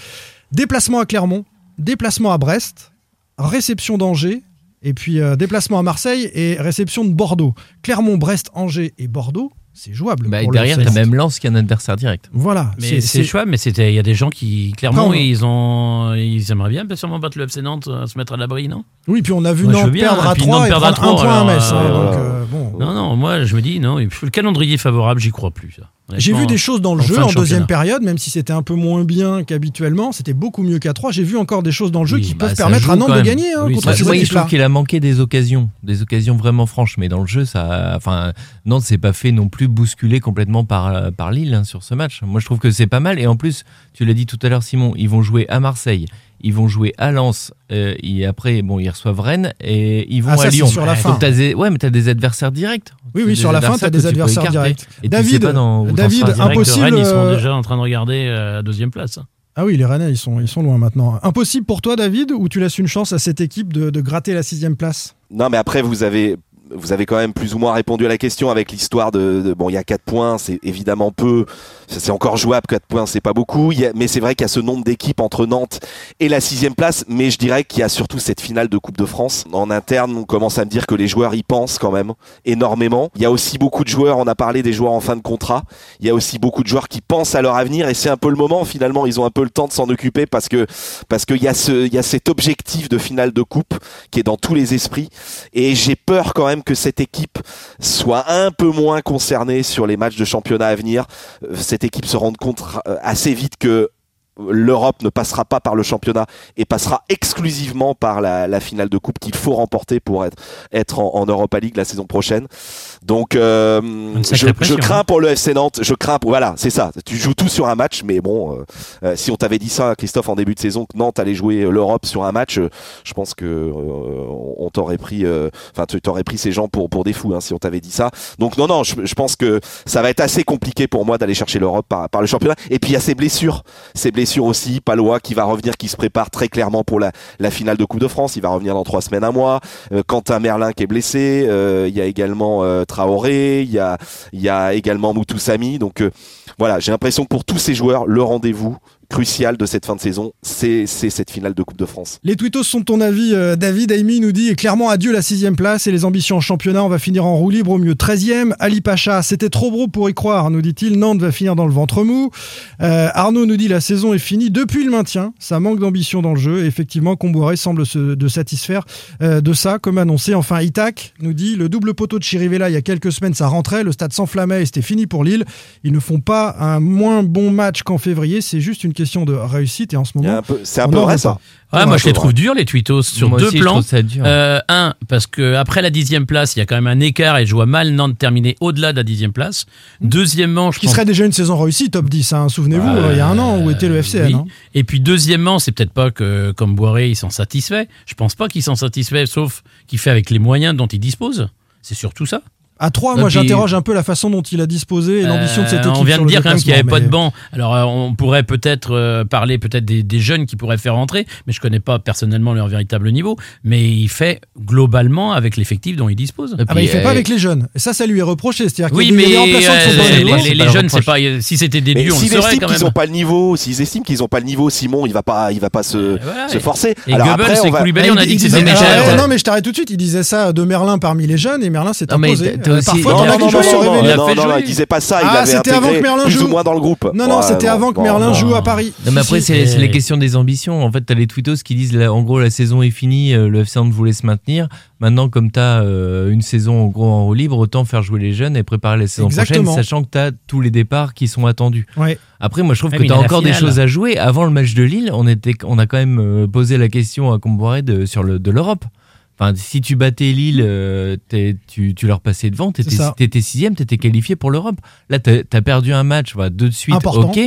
Déplacement à Clermont, déplacement à Brest, réception d'Angers. Et puis euh, déplacement à Marseille et réception de Bordeaux. Clermont, Brest, Angers et Bordeaux, c'est jouable. Bah, pour et derrière, FC. même Lens qui est un adversaire direct. Voilà. Mais c'est chouette, mais c'était, il y a des gens qui, clairement, ils ont, ils aimeraient bien sûrement battre le FC Nantes, euh, se mettre à l'abri, non? Oui, puis on a vu je Nantes bien, perdre à puis 3 Nantes et perdre à prendre un 3, point à alors, Metz. hein, euh, donc, voilà. euh, bon. Non, non, moi, je me dis, non, le calendrier favorable, j'y crois plus. ça. J'ai vu des choses dans le jeu en deuxième championnat. période, même si c'était un peu moins bien qu'habituellement, c'était beaucoup mieux qu'à 3. J'ai vu encore des choses dans le jeu Oui, qui bah, peuvent permettre à Nantes de gagner hein, Oui, contre ces je trouve qu'il a manqué des occasions, des occasions vraiment franches. Mais dans le jeu, ça, enfin, Nantes s'est pas fait non plus bousculer complètement par par Lille hein, sur ce match. Moi, je trouve que c'est pas mal. Et en plus, tu l'as dit tout à l'heure, Simon, ils vont jouer à Marseille, ils vont jouer à Lens, euh, et après, bon, ils reçoivent Rennes et ils vont Ah, à Lyon. sur la Donc, fin. t'as des, ouais, mais t'as des adversaires directs. Oui, oui, sur la fin, t'as adversaires des tu adversaires directs. Et tu David, sais pas dans, où t'en David, impossible, Rennes, ils sont euh, déjà en train de regarder euh, la deuxième place. Ah oui, les Rennais, ils sont, ils sont loin maintenant. Impossible pour toi, David, ou tu laisses une chance à cette équipe de, de gratter la sixième place? Non, mais après, vous avez, vous avez quand même plus ou moins répondu à la question avec l'histoire de, de- bon, il y a 4 points, c'est évidemment peu, c'est encore jouable, 4 points, c'est pas beaucoup, mais c'est vrai qu'il y a ce nombre d'équipes entre Nantes et la sixième place, mais je dirais qu'il y a surtout cette finale de Coupe de France. En interne, on commence à me dire que les joueurs y pensent quand même énormément. Il y a aussi beaucoup de joueurs, on a parlé des joueurs en fin de contrat, il y a aussi beaucoup de joueurs qui pensent à leur avenir et c'est un peu le moment finalement, ils ont un peu le temps de s'en occuper parce que parce qu'il y a ce il y a cet objectif de finale de coupe qui est dans tous les esprits. Et j'ai peur quand même que cette équipe soit un peu moins concernée sur les matchs de championnat à venir. Euh, Cette équipe se rende compte euh, assez vite que l'Europe ne passera pas par le championnat et passera exclusivement par la, finale de coupe qu'il faut remporter pour être, en Europa League la saison prochaine. Donc euh, je, crains hein. pour le FC Nantes, je crains pour voilà, c'est ça. Tu joues tout sur un match, mais bon, euh, euh, si on t'avait dit ça, Christophe, en début de saison, que Nantes allait jouer l'Europe sur un match, euh, je pense que euh, on t'aurait pris, euh, enfin tu t'aurais pris ces gens pour pour des fous hein, si on t'avait dit ça. Donc non non, je, je pense que ça va être assez compliqué pour moi d'aller chercher l'Europe par par le championnat. Et puis il y a ces blessures, ces blessures aussi. Palois qui va revenir, qui se prépare très clairement pour la la finale de Coupe de France. Il va revenir dans trois semaines, un mois. Euh, Quentin Merlin qui est blessé. Euh, Il y a également euh, Traoré. Il y a également Moutoussamy. Donc euh, voilà, j'ai l'impression que pour tous ces joueurs, le rendez-vous crucial de cette fin de saison, c'est cette finale de Coupe de France. Les tweetos sont ton avis. euh, David Amy nous dit clairement adieu la sixième place et les ambitions en championnat. On va finir en roue libre au mieux 13e. Ali Pacha, c'était trop gros pour y croire, nous dit-il. Nantes va finir dans le ventre mou. Euh, Arnaud nous dit la saison est finie depuis le maintien. Ça manque d'ambition dans le jeu. Effectivement, Comboiré semble se de satisfaire euh, de ça, comme annoncé. Enfin, Itac nous dit le double poteau de Chirivella il y a quelques semaines, ça rentrait. Le stade s'enflammait et c'était fini pour Lille. Ils ne font pas un moins bon match qu'en février. C'est juste une question de réussite. Et en ce moment, un peu- C'est un on peu vrai ça. pas. Ouais, Ouais, moi je les trouve durs les tweetos sur Moi deux aussi, plans. Euh, un, parce que après la dixième place, il y a quand même un écart et je vois mal Nantes terminer au-delà de la dixième place. Deuxièmement, je qui pense serait déjà une saison réussie, top 10. hein. Souvenez-vous, euh, il y a un an où était le FCN. oui. hein. Et puis deuxièmement, c'est peut-être pas que comme Boiré, il s'en satisfait. Je pense pas qu'il s'en satisfait, sauf qu'il fait avec les moyens dont il dispose. C'est surtout ça. À 3, Et moi j'interroge un peu la façon dont il a disposé et l'ambition de cette Euh, équipe. On vient de dire quand même qu'il n'y avait pas de banc. Alors euh, on pourrait peut-être euh, parler peut-être des, des jeunes qui pourraient faire rentrer, mais je connais pas personnellement leur véritable niveau. Mais il fait globalement avec l'effectif dont il dispose. Ah bah, il fait pas avec les jeunes. Et ça, ça lui est reproché. C'est-à-dire qu'il Oui, mais euh, les, les- c'est jeunes, c'est pas. Si c'était des dieux, on le saurait estiment quand qu'ils même. n'ont pas le niveau, s'ils estiment qu'ils n'ont pas le niveau, Simon, il va pas, il va pas se, voilà, se et- forcer. Et Alors Goebbels après, on va- on a dit que disait- c'était euh, non, mais je t'arrête tout de suite. Il disait ça de Merlin parmi les jeunes et Merlin s'est imposé. Euh, aussi- Parfois, Non, as non, non. Il a non, fait non, il disait pas ça. Il Ah, c'était avant que Merlin plus joue. ou moins dans le groupe. Non, non, Ouais, c'était avant que Merlin bon. joue à Paris. Non, mais après, c'est les questions des ambitions. En fait, t'as les tweetos qui disent, là, en gros, la saison est finie, euh, le FC Nantes voulait se maintenir. Maintenant, comme t'as euh, une saison en gros en roue libre, autant faire jouer les jeunes et préparer la saison Exactement. prochaine, sachant que t'as tous les départs qui sont attendus. Ouais. Après, moi, je trouve Ouais, que mais t'as il y a la encore des choses à jouer. Avant le match de Lille, on, était, on a quand même posé la question à Comboiré de, sur le, de l'Europe. Enfin, si tu battais Lille, euh, tu, tu leur passais devant, t'étais sixième, t'étais qualifié pour l'Europe. Là, t'as as perdu un match, voilà, deux de suite, Important. ok,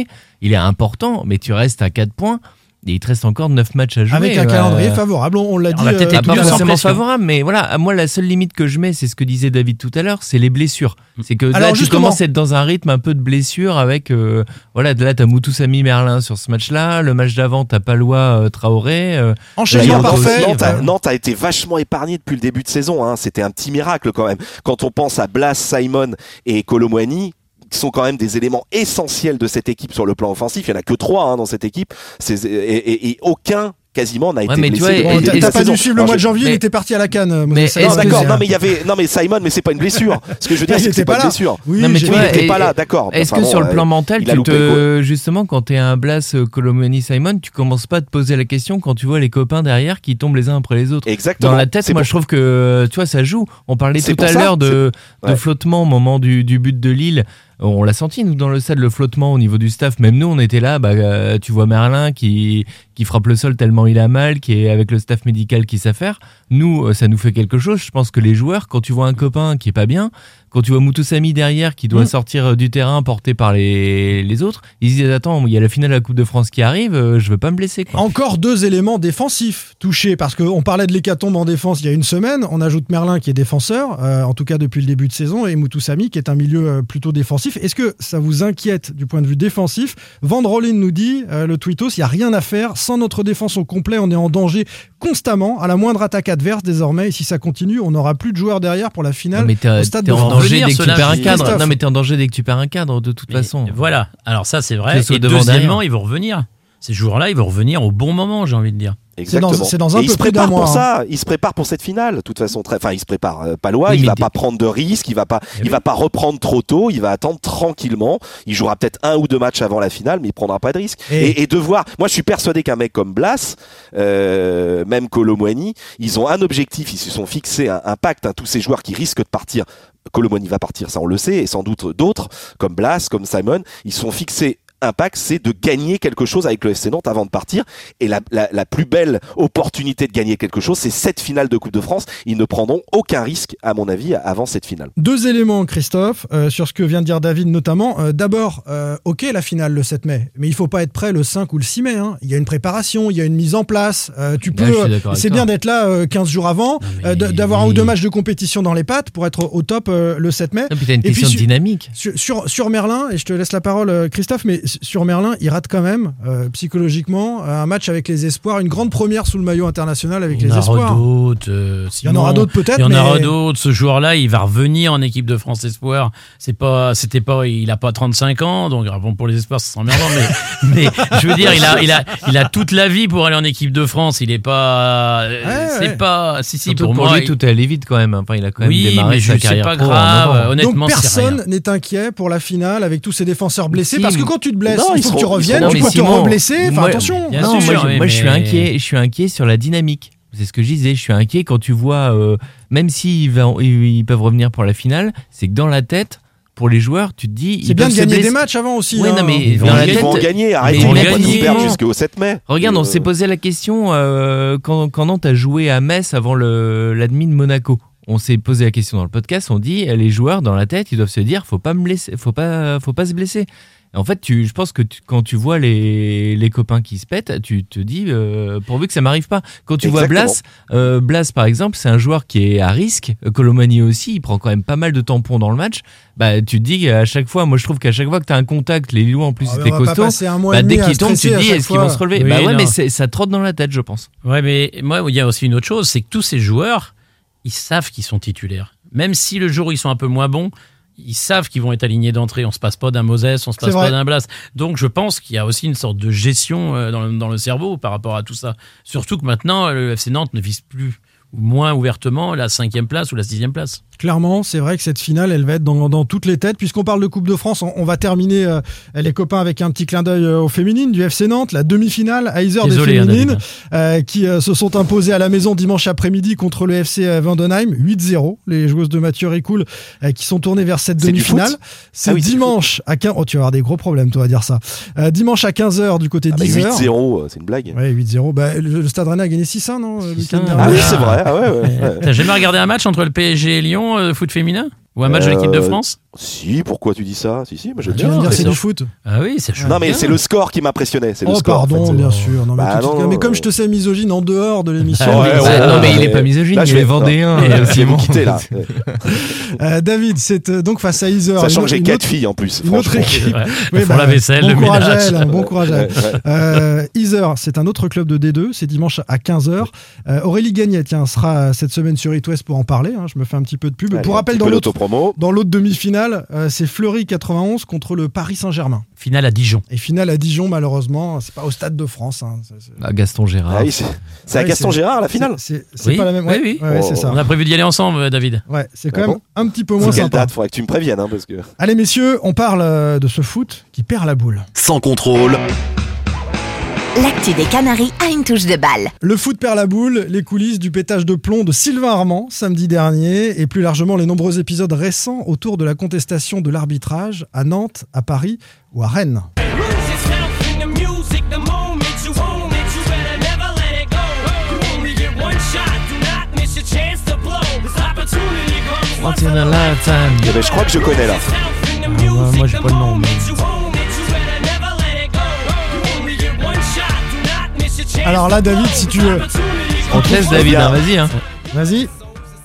il est important, mais tu restes à 4 points et il te reste encore 9 matchs à jouer. Avec un euh, calendrier favorable, on, on l'a dit. va peut-être euh, pas forcément favorable, mais voilà, moi la seule limite que je mets, c'est ce que disait David tout à l'heure, c'est les blessures. C'est que Alors, là, tu commences à être dans un rythme un peu de blessure avec, euh, voilà, là t'as Moutoussamy Merlin sur ce match-là, le match d'avant t'as Palois euh, Traoré. euh, Enchaînement parfait. aussi, Nantes, a, Nantes a été vachement épargné depuis le début de saison. Hein. C'était un petit miracle quand même. Quand on pense à Blas, Simon et Colomwani, qui sont quand même des éléments essentiels de cette équipe sur le plan offensif. Il y en a que trois hein, dans cette équipe. Et, et- et aucun quasiment n'a Ouais, été mais tu blessé. le t'as pas dû suivre le mois de janvier, il mais- était parti à la canne. euh, Mais Non, d'accord. Non, mais il y avait. Non, mais Simon, mais c'est pas une blessure. Ce que je veux dire, Il c'est que c'est pas pas une blessure. Oui, Non, mais tu vois, il était pas là, d'accord. Est-ce Enfin, que bon, sur le euh, plan mental, il tu te, justement, quand t'es un Blas euh, Colomani Simon, tu commences pas à te poser la question quand tu vois les copains derrière qui tombent les uns après les autres. Exactement. Dans la tête, moi pour- je trouve que tu vois ça joue. On parlait tout à l'heure de, flottement au moment du but de Lille. On l'a senti nous dans le stade le flottement au niveau du staff. Même nous on était là. Bah, euh, tu vois Merlin qui qui frappe le sol tellement il a mal, qui est avec le staff médical qui sait faire. Nous euh, ça nous fait quelque chose. Je pense que les joueurs quand tu vois un copain qui est pas bien, quand tu vois Moutoussamy derrière qui doit Mm. sortir euh, du terrain porté par les les autres, ils se disent attends il y a la finale de la Coupe de France qui arrive, euh, je veux pas me blesser quoi. Encore deux éléments défensifs touchés parce qu'on parlait de l'hécatombe en défense il y a une semaine. On ajoute Merlin qui est défenseur, euh, en tout cas depuis le début de saison, et Moutoussamy qui est un milieu plutôt défensif. Est-ce que ça vous inquiète du point de vue défensif? Van nous dit, euh, le tweetos, il n'y a rien à faire. Sans notre défense au complet, on est en danger constamment à la moindre attaque adverse désormais. Et si ça continue, on n'aura plus de joueurs derrière pour la finale. Non, mais t'es au stade t'es de en France. danger dès que tu perds un cadre. Christophe. Non, mais t'es en danger dès que tu perds un cadre, de toute Mais façon. Voilà, alors ça c'est vrai. Et deuxièmement, derrière. ils vont revenir. Ces joueurs-là, ils vont revenir au bon moment, j'ai envie de dire. C'est dans- Exactement. c'est dans un Et il peu se plus prépare mois, pour hein. ça. Il se prépare pour cette finale. De toute façon, très. Enfin, il se prépare. Euh, Palois, Oui, il va pas prendre de risques. Il va pas. Eh il oui. va pas reprendre trop tôt. Il va attendre tranquillement. Il jouera peut-être un ou deux matchs avant la finale, mais il prendra pas de risques. Et- Et, et de voir. Moi, je suis persuadé qu'un mec comme Blas, euh, même Colomwani, ils ont un objectif. Ils se sont fixés un, un pacte. hein, tous ces joueurs qui risquent de partir. Colomwani va partir, ça on le sait, et sans doute d'autres, comme Blas, comme Simon, ils se sont fixés un pacte, c'est de gagner quelque chose avec le FC Nantes avant de partir. Et la, la, la plus belle opportunité de gagner quelque chose, c'est cette finale de Coupe de France. Ils ne prendront aucun risque, à mon avis, avant cette finale. Deux éléments, Christophe, euh, sur ce que vient de dire David notamment. Euh, D'abord, euh, ok la finale le 7 mai, mais il faut pas être prêt le 5 ou le 6 mai. hein. Il y a une préparation, il y a une mise en place. Euh, tu peux, c'est bien d'être là euh, 15 jours avant, mais euh, d'avoir un ou deux matchs de compétition dans les pattes pour être au top euh, le 7 mai. Puis t'as une Et puis question de dynamique. Sur, sur, sur Merlin, et je te laisse la parole Christophe, mais sur Merlin, il rate quand même euh, psychologiquement un match avec les espoirs, une grande première sous le maillot international avec les espoirs. euh, Il y en aura d'autres peut-être, Il y en mais aura d'autres. Ce joueur-là, il va revenir en équipe de France Espoir. C'est pas, c'était pas, il a pas 35 ans, donc alors bon pour les espoirs, ça sent emmerdant, mais, mais je veux dire, il a, il a, il a toute la vie pour aller en équipe de France. Il est pas, euh, Ouais, c'est ouais. pas, si si Surtout pour, pour moi. il- tout est allé vite quand même. Enfin, il a quand même oui, démarré mais sa je- c'est carrière pas pro en grave. Honnêtement, Donc c'est personne n'est inquiet pour la finale avec tous ces défenseurs blessés Si, parce que quand tu te blesses, Non, il faut que tu reviennes, seront- tu peux mais te Simon, reblesser. Enfin moi- attention. Bien non, sûr, moi, je, oui, moi, je suis inquiet. Je suis inquiet sur la dynamique. C'est ce que je disais. Je suis inquiet quand tu vois, euh, même s'ils ils, peuvent revenir pour la finale, c'est que dans la tête, pour les joueurs, tu te dis, C'est bien de gagner blesser. des matchs avant aussi. Oui, hein. non, mais Ils vont, dans la ils tête, vont en gagner. Arrêtez ils vont de Simon. jusqu'au 7 mai. Regarde, on Euh, s'est posé la question euh, quand, quand Nantes a joué à Metz avant l'admin de Monaco. On s'est posé la question dans le podcast. On dit les joueurs dans la tête, ils doivent se dire faut pas me blesser, faut pas, faut pas se blesser. En fait, tu, je pense que tu- quand tu vois les, les copains qui se pètent, tu te dis euh, pourvu que ça m'arrive pas. Quand tu vois. Blas, euh, Blas par exemple, c'est un joueur qui est à risque. Euh, Colomani aussi, il prend quand même pas mal de tampons dans le match. Bah, tu te dis à chaque fois, moi je trouve qu'à chaque fois que tu as un contact, les Lillois en plus Ah, c'était pas costaud. Bah, dès qu'ils tombent, tu te dis est-ce qu'ils vont se relever Oui, Bah ouais, non. mais ça trotte dans la tête, je pense. Ouais, mais moi, il y a aussi une autre chose, c'est que tous ces joueurs, ils savent qu'ils sont titulaires. Même si le jour où ils sont un peu moins bons, ils savent qu'ils vont être alignés d'entrée. On se passe pas d'un Moses, on se passe pas d'un Blas. Donc je pense qu'il y a aussi une sorte de gestion euh, dans le, dans le cerveau par rapport à tout ça. Surtout que maintenant, le FC Nantes ne vise plus moins ouvertement la cinquième place ou la sixième place. Clairement, c'est vrai que cette finale, elle va être dans, dans toutes les têtes. Puisqu'on parle de Coupe de France, on, on va terminer, euh, les copains, avec un petit clin d'œil euh, aux féminines du FC Nantes, la demi-finale, Heiser des hein, féminines, euh, qui euh, se sont imposées à la maison dimanche après-midi contre le FC euh, Vandenheim, 8-0. Les joueuses de Mathieu Ricoul euh, qui sont tournées vers cette demi-finale. C'est Ah oui, dimanche à 15 Oh, tu vas avoir des gros problèmes, toi, à dire ça. Euh, dimanche à 15h du côté de Ah bah, 10h. 8-0, euh, c'est une blague. Ouais, 8-0. Bah, le, le Stade Rennais a gagné 6-1, non euh, le 6-1, week-end Ah dernier oui, c'est vrai. Ah ouais, ouais, ouais. T'as jamais regardé un match entre le PSG et Lyon, euh, foot féminin? Ou un match de l'équipe de Euh, France? Si, pourquoi tu dis ça? Si, si, moi je Tu veux dire, c'est du foot Ah oui, c'est chouette. Non, mais c'est le score qui m'impressionnait. C'est le Oh, score. en pardon, fait, bien sûr. Non, mais, Bah, non, mais comme je te sais misogyne en dehors de l'émission. Ah ouais, ouais, non, mais il est pas misogyne, Là, il je est vais- vendéen. vais vous Simon. quitter là. euh, David, c'est euh, donc face à Iser. Sachant que j'ai une 4 autre- filles en plus. Une autre franchement. équipe. Ouais. Oui, Pour bah, la vaisselle, bon le courage à ménage. elle, hein, bon courage à. Euh, Iser, c'est un autre club de D2, c'est dimanche à 15h. Euh, Aurélie Gagnet, tiens, sera cette semaine sur It West pour en parler. hein, je me fais un petit peu de pub. Pour rappel, dans l'autre, l'autopromo. Euh, c'est Fleury 91 contre le Paris Saint-Germain. Finale à Dijon. Et finale à Dijon, malheureusement, c'est pas au Stade de France. hein, c'est- c'est- Ah, Gaston Gérard. Ah oui, c'est c'est à Ouais, Gaston Gérard la finale. C'est Oui, pas la même. oui, Ouais, oui. ouais, ouais, c'est ça. On a prévu d'y aller ensemble, euh, David. Ouais, c'est quand Ah même bon un petit peu moins C'est quelle sympa. date? Faudrait que tu me préviennes hein, parce que. Allez messieurs, on parle euh, de ce foot qui perd la boule. Sans contrôle, L'actu des Canaries a une touche de balle. Le foot perd la boule, les coulisses du pétage de plomb de Sylvain Armand samedi dernier et plus largement les nombreux épisodes récents autour de la contestation de l'arbitrage à Nantes, à Paris ou à Rennes. Once in a lifetime. Eh ben, je crois que je connais là. moi, moi, j'ai pas le nom, mais- Alors là David, si tu veux, On te laisse, David, hein, vas-y. Hein. vas-y.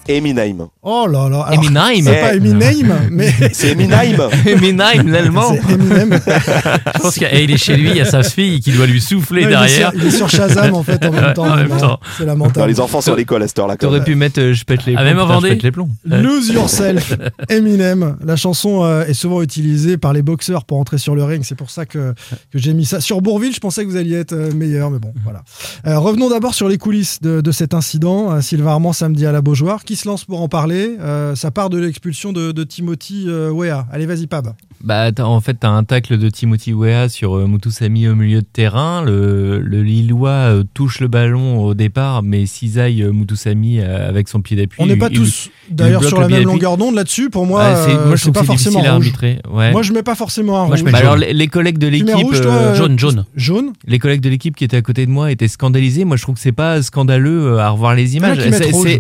Eminem. Oh là là. alors, Eminem. C'est pas Eminem, mais C'est Eminem. Eminem, l'allemand. c'est Eminem. Je pense qu'il est chez lui, il y a sa fille qui doit lui souffler Non, il, est derrière. sur, il est sur Shazam en fait en même temps. en même Non, temps. C'est Non, lamentable. les enfants sont à l'école à cette heure-là. T'aurais même. pu mettre euh, Je pète les Ah, plombs. même putain, Je pète les plombs. Lose Yourself, Eminem. La chanson euh, est souvent utilisée par les boxeurs pour entrer sur le ring. C'est pour ça que, que j'ai mis ça. Sur Bourville, je pensais que vous alliez être euh, meilleur, mais bon, voilà. Euh, revenons d'abord sur les coulisses de, de cet incident. Euh, Sylvain Armand samedi à la Beaujoire. Qui se lance pour en parler? Euh, Ça part de l'expulsion de, de Timothy euh, Weah. Allez, vas-y, Pab. Bah, en fait, t'as un tacle de Timothy Weah sur euh, Mutusami au milieu de terrain. Le, le Lillois euh, touche le ballon au départ, mais cisaille euh, Mutusami euh, avec son pied d'appui. On n'est pas il- tous il d'ailleurs sur la même longueur d'onde là-dessus. Pour moi, Ah, c'est- euh, moi, je trouve pas forcément rouge. arbitrer. Ouais. Moi, je mets pas forcément un Moi, rouge. Bah, alors, les, les collègues de Tu l'équipe, jaune, jaune. Jaune les collègues de l'équipe qui étaient à côté de moi étaient scandalisés. Moi, je trouve que c'est pas scandaleux à revoir les images.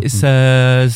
ça-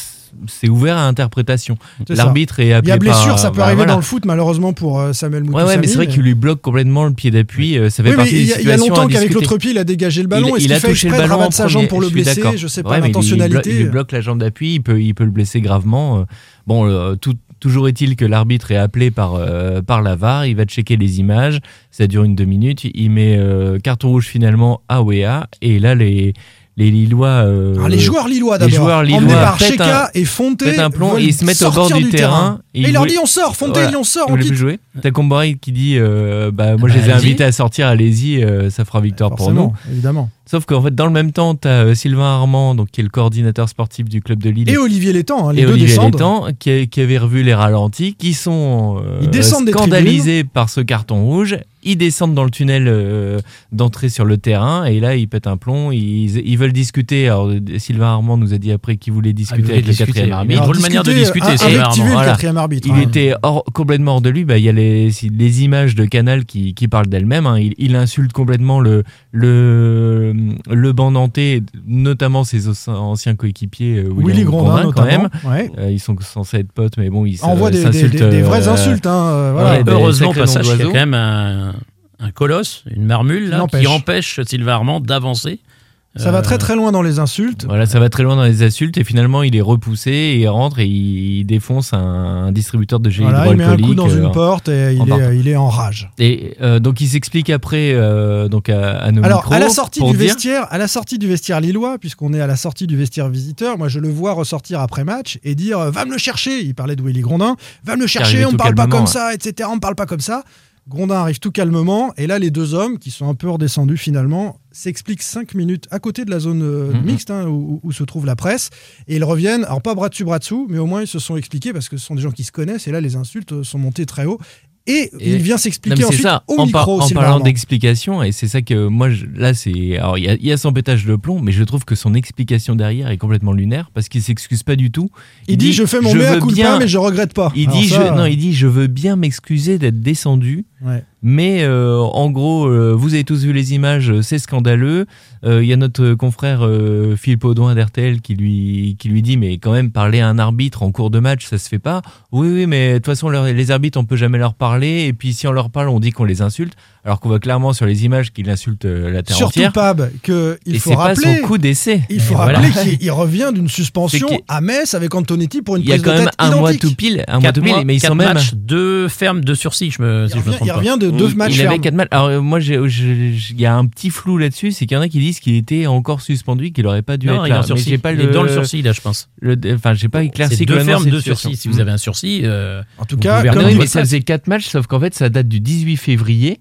c'est ouvert à interprétation. L'arbitre est Il appelé y a blessure, par- ça peut bah, arriver voilà. dans le foot malheureusement pour euh, Samuel Ouais, Moutoussamy. ouais, mais c'est vrai qu'il lui bloque complètement le pied d'appui. euh, Ça fait Oui, partie il des y, a- il y a longtemps qu'avec l'autre pied, il a dégagé le ballon. il, il qu'il a touché le ballon sa jambe pour le blesser. Je sais pas il- il, l'intentionnalité. il bloque la jambe d'appui, il peut, il peut le blesser gravement. Bon, euh, tout, toujours est-il que l'arbitre est appelé par, euh, par la VAR, il va checker les images, ça dure une deux minutes, il met euh, carton rouge finalement à Wea, et là les, les Lillois... euh, Alors, les joueurs lillois les d'abord, joueurs emmenés lillois par pètent Cheka et pètent un plomb, et ils se mettent au bord du terrain. Et il leur dit on sort, Fonte, Voilà. on sort, Vous on quitte. plus jouer T'as Combory qui dit euh, bah, Moi, Bah, je les ai invités à sortir, allez-y, euh, ça fera victoire pour nous. Évidemment. Sauf qu'en fait, dans le même temps, tu as Sylvain Armand, donc, qui est le coordinateur sportif du club de Lille. Et Olivier Létang, hein, les et deux Olivier descendent. Létang, qui, a- qui avait revu les ralentis, qui sont euh, Ils descendent des scandalisés par ce carton rouge. Ils descendent dans le tunnel euh, d'entrée sur le terrain et là ils pètent un plomb. Ils, ils veulent discuter. Alors Sylvain Armand nous a dit après qu'il voulait discuter voulait avec le quatrième Il arbitre. a une drôle de manière de discuter, ah, Sylvain Armand. le Voilà. quatrième arbitre. Il hein. était hors- complètement hors de lui. Bah, Il y a les, les images de Canal qui, qui parlent d'elles-mêmes. hein. Il, il insulte complètement le, le, le banc nantais, notamment ses anciens coéquipiers. euh, Willy Grondin, quand même. Ouais. Euh, ils sont censés être potes, mais bon, ils On voit des, des- s'insultent. des- euh, vraies insultes. Hein, euh, voilà. ouais, des Heureusement, passage, il y a quand même un, un colosse, une marmule, là, qui empêche Sylvain Armand d'avancer. Ça va Euh, très très loin dans les insultes. Voilà, ça va très loin dans les insultes et finalement il est repoussé et il rentre et il, défonce un, un distributeur de gel Voilà, il met un coup dans une euh, porte et il est, partant. il est en rage. Et euh, donc il s'explique après euh, donc à, à nos Alors, micros à la sortie du dire- vestiaire, à la sortie du vestiaire lillois, puisqu'on est à la sortie du vestiaire visiteur, moi je le vois ressortir après match et dire va me le chercher. Il parlait de Willy Grondin, va me le chercher. On ne tout parle pas comme ouais. ça, etc. On ne parle pas comme ça. Grondin arrive tout calmement et là les deux hommes qui sont un peu redescendus finalement s'expliquent cinq minutes à côté de la zone euh, Mhm. mixte hein, où, où se trouve la presse et ils reviennent alors pas bras dessus bras dessous mais au moins ils se sont expliqués parce que ce sont des gens qui se connaissent et là les insultes euh, sont montées très haut et, Et- il vient s'expliquer ensuite ça, au en, micro par- en parlant d'explication, et c'est ça que moi, je- là, c'est. Alors, il y, a- il y a son pétage de plomb, mais je trouve que son explication derrière est complètement lunaire parce qu'il s'excuse pas du tout. il, dit, je fais mon mea veux culpa bien- mais je regrette pas Il Alors dit, ça, je, non, il dit, je veux bien m'excuser d'être descendu, ouais. Mais euh, en gros, euh, vous avez tous vu les images, c'est scandaleux. Euh, Il y a notre confrère euh, Philippe Audouin d'RTL qui lui, dit Mais quand même, parler à un arbitre en cours de match, ça se fait pas. Oui, oui, mais de toute façon, les arbitres, on peut jamais leur parler. Et puis, si on leur parle, on dit qu'on les insulte. Alors qu'on voit clairement sur les images qu'il insulte euh, la terre Surtout entière. Pab, que il Et faut c'est pas rappeler. son coup d'essai. Il faut voilà. rappeler qu'il il revient d'une suspension à Metz avec Antonetti pour une Il y a prise quand de même un mois tout pile, un mois Quatre tout pile, mois, mais ils quatre sont même. matchs, deux fermes, deux sursis, je me, si je me revient- trompe il pas. revient de deux matchs Il avait fermes. quatre matchs. Alors euh, moi, il y a un petit flou là-dessus, c'est qu'il y en a qui disent qu'il était encore suspendu, qu'il aurait pas dû Non, être là. en Mais sursis. j'ai pas Il le est dans le sursis, là, je pense. Enfin, j'ai pas éclairci C'est deux fermes, deux sursis. Si vous avez un sursis, euh, En tout cas, mais ça faisait 4 matchs, sauf qu'en fait, ça date du 18 février,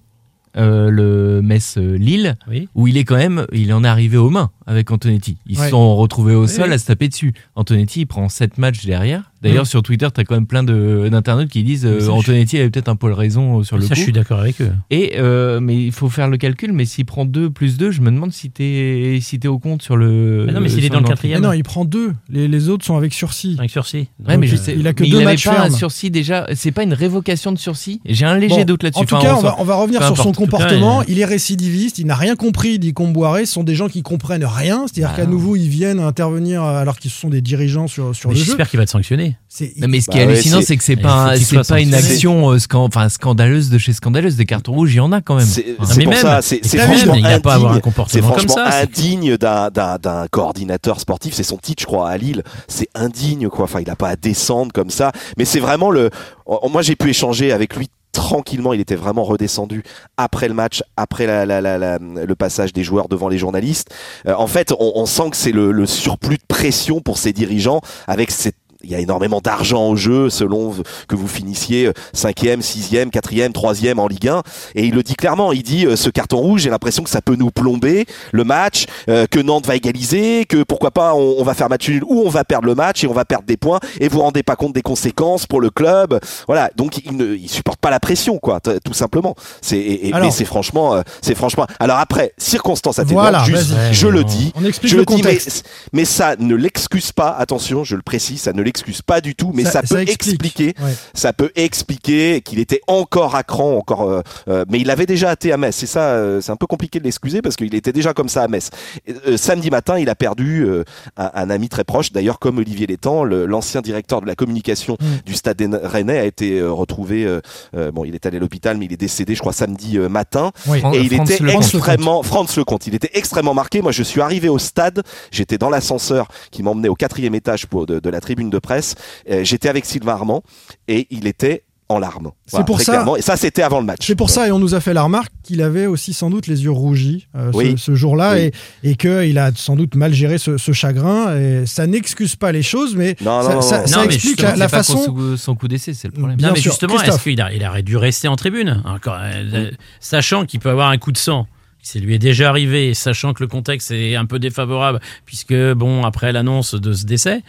euh, le Metz-Lille, oui. où il est quand même, il en est arrivé aux mains avec Antonetti. Ils Ouais. se sont retrouvés au sol à se taper dessus. Antonetti, il prend 7 matchs derrière. D'ailleurs, Mm. sur Twitter, t'as quand même plein d'internautes qui disent euh, ça, Antonetti avait peut-être un peu raison euh, sur le ça, coup. je suis d'accord avec eux. Et euh, mais il faut faire le calcul. Mais s'il prend 2 plus 2, je me demande si t'es si t'es au compte sur le. Mais non, mais s'il est dans le quatrième. non, il prend deux. Les, les autres sont avec sursis. Avec sursis. Ouais, mais Donc, je sais. il a que mais deux il matchs pas un sursis déjà. C'est pas une révocation de sursis? J'ai un léger Bon, doute là-dessus. En tout Enfin, cas, on va, s'en- on va revenir sur son comportement. Il est récidiviste, il n'a rien compris, dit Comboiré. Ce sont des gens qui comprennent rien. C'est-à-dire Bah qu'à nouveau, ils viennent intervenir alors qu'ils sont des dirigeants sur, sur le jeu. J'espère qu'il va être sanctionné. C'est- Non, mais ce qui Bah est ouais, hallucinant, c'est- c'est que c'est Il pas, c'est soit pas une action euh, scan- enfin, scandaleuse de chez scandaleuse. Des cartons rouges, il y en a quand même. C'est Enfin, c'est mais pour même, ça, c'est même, franchement il n'a pas à avoir un indigne. Comportement comme ça. c'est- indigne d'un- d'un d'un coordinateur sportif. C'est son titre, je crois, à Lille. C'est indigne, quoi. Enfin, il n'a pas à descendre comme ça. Mais c'est vraiment le. Moi, j'ai pu échanger avec lui tranquillement. Il était vraiment redescendu après le match, après la, la- la- la- le passage des joueurs devant les journalistes. Euh, en fait, on, on sent que c'est le, le surplus de pression pour ses dirigeants avec cette il y a énormément d'argent au jeu selon que vous finissiez 5e, 6e, 4e, 3e en Ligue 1. Et il le dit clairement, il dit euh, ce carton rouge, j'ai l'impression que ça peut nous plomber le match, euh, que Nantes va égaliser, que pourquoi pas on, on va faire match nul ou on va perdre le match et on va perdre des points et vous vous rendez pas compte des conséquences pour le club. Voilà, donc il ne il supporte pas la pression quoi, tout simplement. C'est et- et- mais c'est franchement euh, c'est franchement. Alors après, circonstances atténuantes, Voilà, juste je le dis, On explique je le le dis, mais, mais ça ne l'excuse pas. Attention, je le précise, ça ne l'excuse pas du tout, mais ça, peut explique. expliquer Ouais. ça peut expliquer qu'il était encore à cran, encore, euh, euh, mais il avait déjà été à Metz. C'est ça, euh, c'est un peu compliqué de l'excuser parce qu'il était déjà comme ça à Metz. Et, euh, samedi matin, il a perdu euh, un, un ami très proche, d'ailleurs comme Olivier Létang, l'ancien directeur de la communication Mm. du Stade des Rennais a été euh, retrouvé. euh, euh, bon, il est allé à l'hôpital, mais il est décédé, je crois, samedi euh, matin. Oui. Et il était Lecomte. extrêmement, Franz Lecomte, il était extrêmement marqué. Moi, je suis arrivé au stade, j'étais dans l'ascenseur qui m'emmenait au quatrième étage pour, de, de la tribune de presse. Euh, j'étais avec Sylvain Armand et il était en larmes. C'est pour très ça- clairement. Et ça, c'était avant le match. C'est pour ça, et on nous a fait la remarque, qu'il avait aussi sans doute les yeux rougis euh, Oui. ce, ce jour-là, Oui. et, et qu'il a sans doute mal géré ce, ce chagrin. Et ça n'excuse pas les choses, mais Non, ça, non, non, ça- non. ça Non, mais explique la, la façon. son- son coup d'essai, c'est le problème. Bien non, mais sûr. justement, est-ce qu'il aurait dû rester en tribune Encore, euh, euh, Sachant qu'il peut avoir un coup de sang, ça lui est déjà arrivé, sachant que le contexte est un peu défavorable, puisque, bon, après l'annonce de ce décès,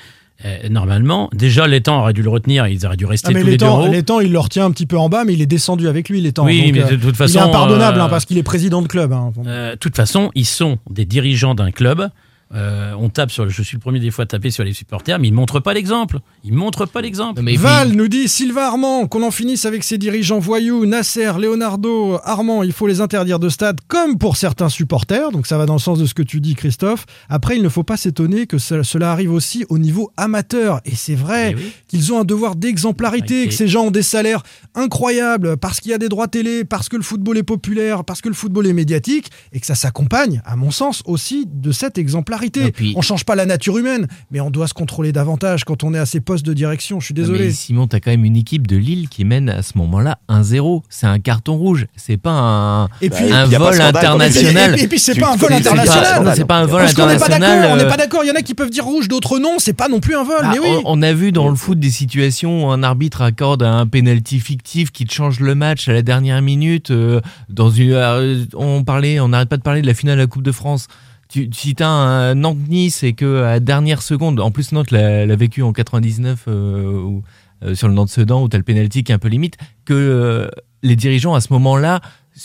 euh, normalement, déjà, les temps auraient dû le retenir, ils auraient dû rester Ah, mais tous les, deux en haut. temps, il le retient un petit peu en bas, mais il est descendu avec lui, temps. Oui, Donc, mais euh, de toute il façon. est impardonnable euh, hein, parce qu'il est président de club. hein. Euh, De toute façon, ils sont des dirigeants d'un club. Euh, on tape sur le, je suis le premier des fois à taper sur les supporters, mais ils montrent pas l'exemple. Ils montrent pas l'exemple. Val nous dit Sylvain Armand, qu'on en finisse avec ces dirigeants voyous, Nasser, Leonardo, Armand, il faut les interdire de stade, comme pour certains supporters. Donc ça va dans le sens de ce que tu dis, Christophe. Après, il ne faut pas s'étonner que ce- cela arrive aussi au niveau amateur. Et c'est vrai oui. qu'ils ont un devoir d'exemplarité, Ok. que ces gens ont des salaires incroyables parce qu'il y a des droits télé, parce que le football est populaire, parce que le football est médiatique, et que ça s'accompagne, à mon sens, aussi de cette exemplarité. Et puis- On change pas la nature humaine, mais on doit se contrôler davantage quand on est à ces postes de direction. Je suis désolé. Mais Simon, t'as quand même une équipe de Lille qui mène à ce moment-là 1-0. C'est un carton rouge. C'est pas un, Et puis, un vol scandale, international. Et, et puis c'est Tu- pas un tu- vol international. C'est pas un vol Parce international. on n'est euh, pas d'accord. Il y en a qui peuvent dire rouge, d'autres non. C'est pas non plus un vol. Ah, mais oui. on, on a vu dans le foot des situations où un arbitre accorde un penalty fictif qui te change le match à la dernière minute. euh, dans une, euh, on parlait, on n'arrête pas de parler de la finale de la Coupe de France. Tu, si t'as un Nantes-Nice et que à la dernière seconde, en plus Nantes l'a vécu en 99 euh, où, euh, sur le Nantes-Sedan où t'as le penalty qui est un peu limite, que euh, les dirigeants à ce moment-là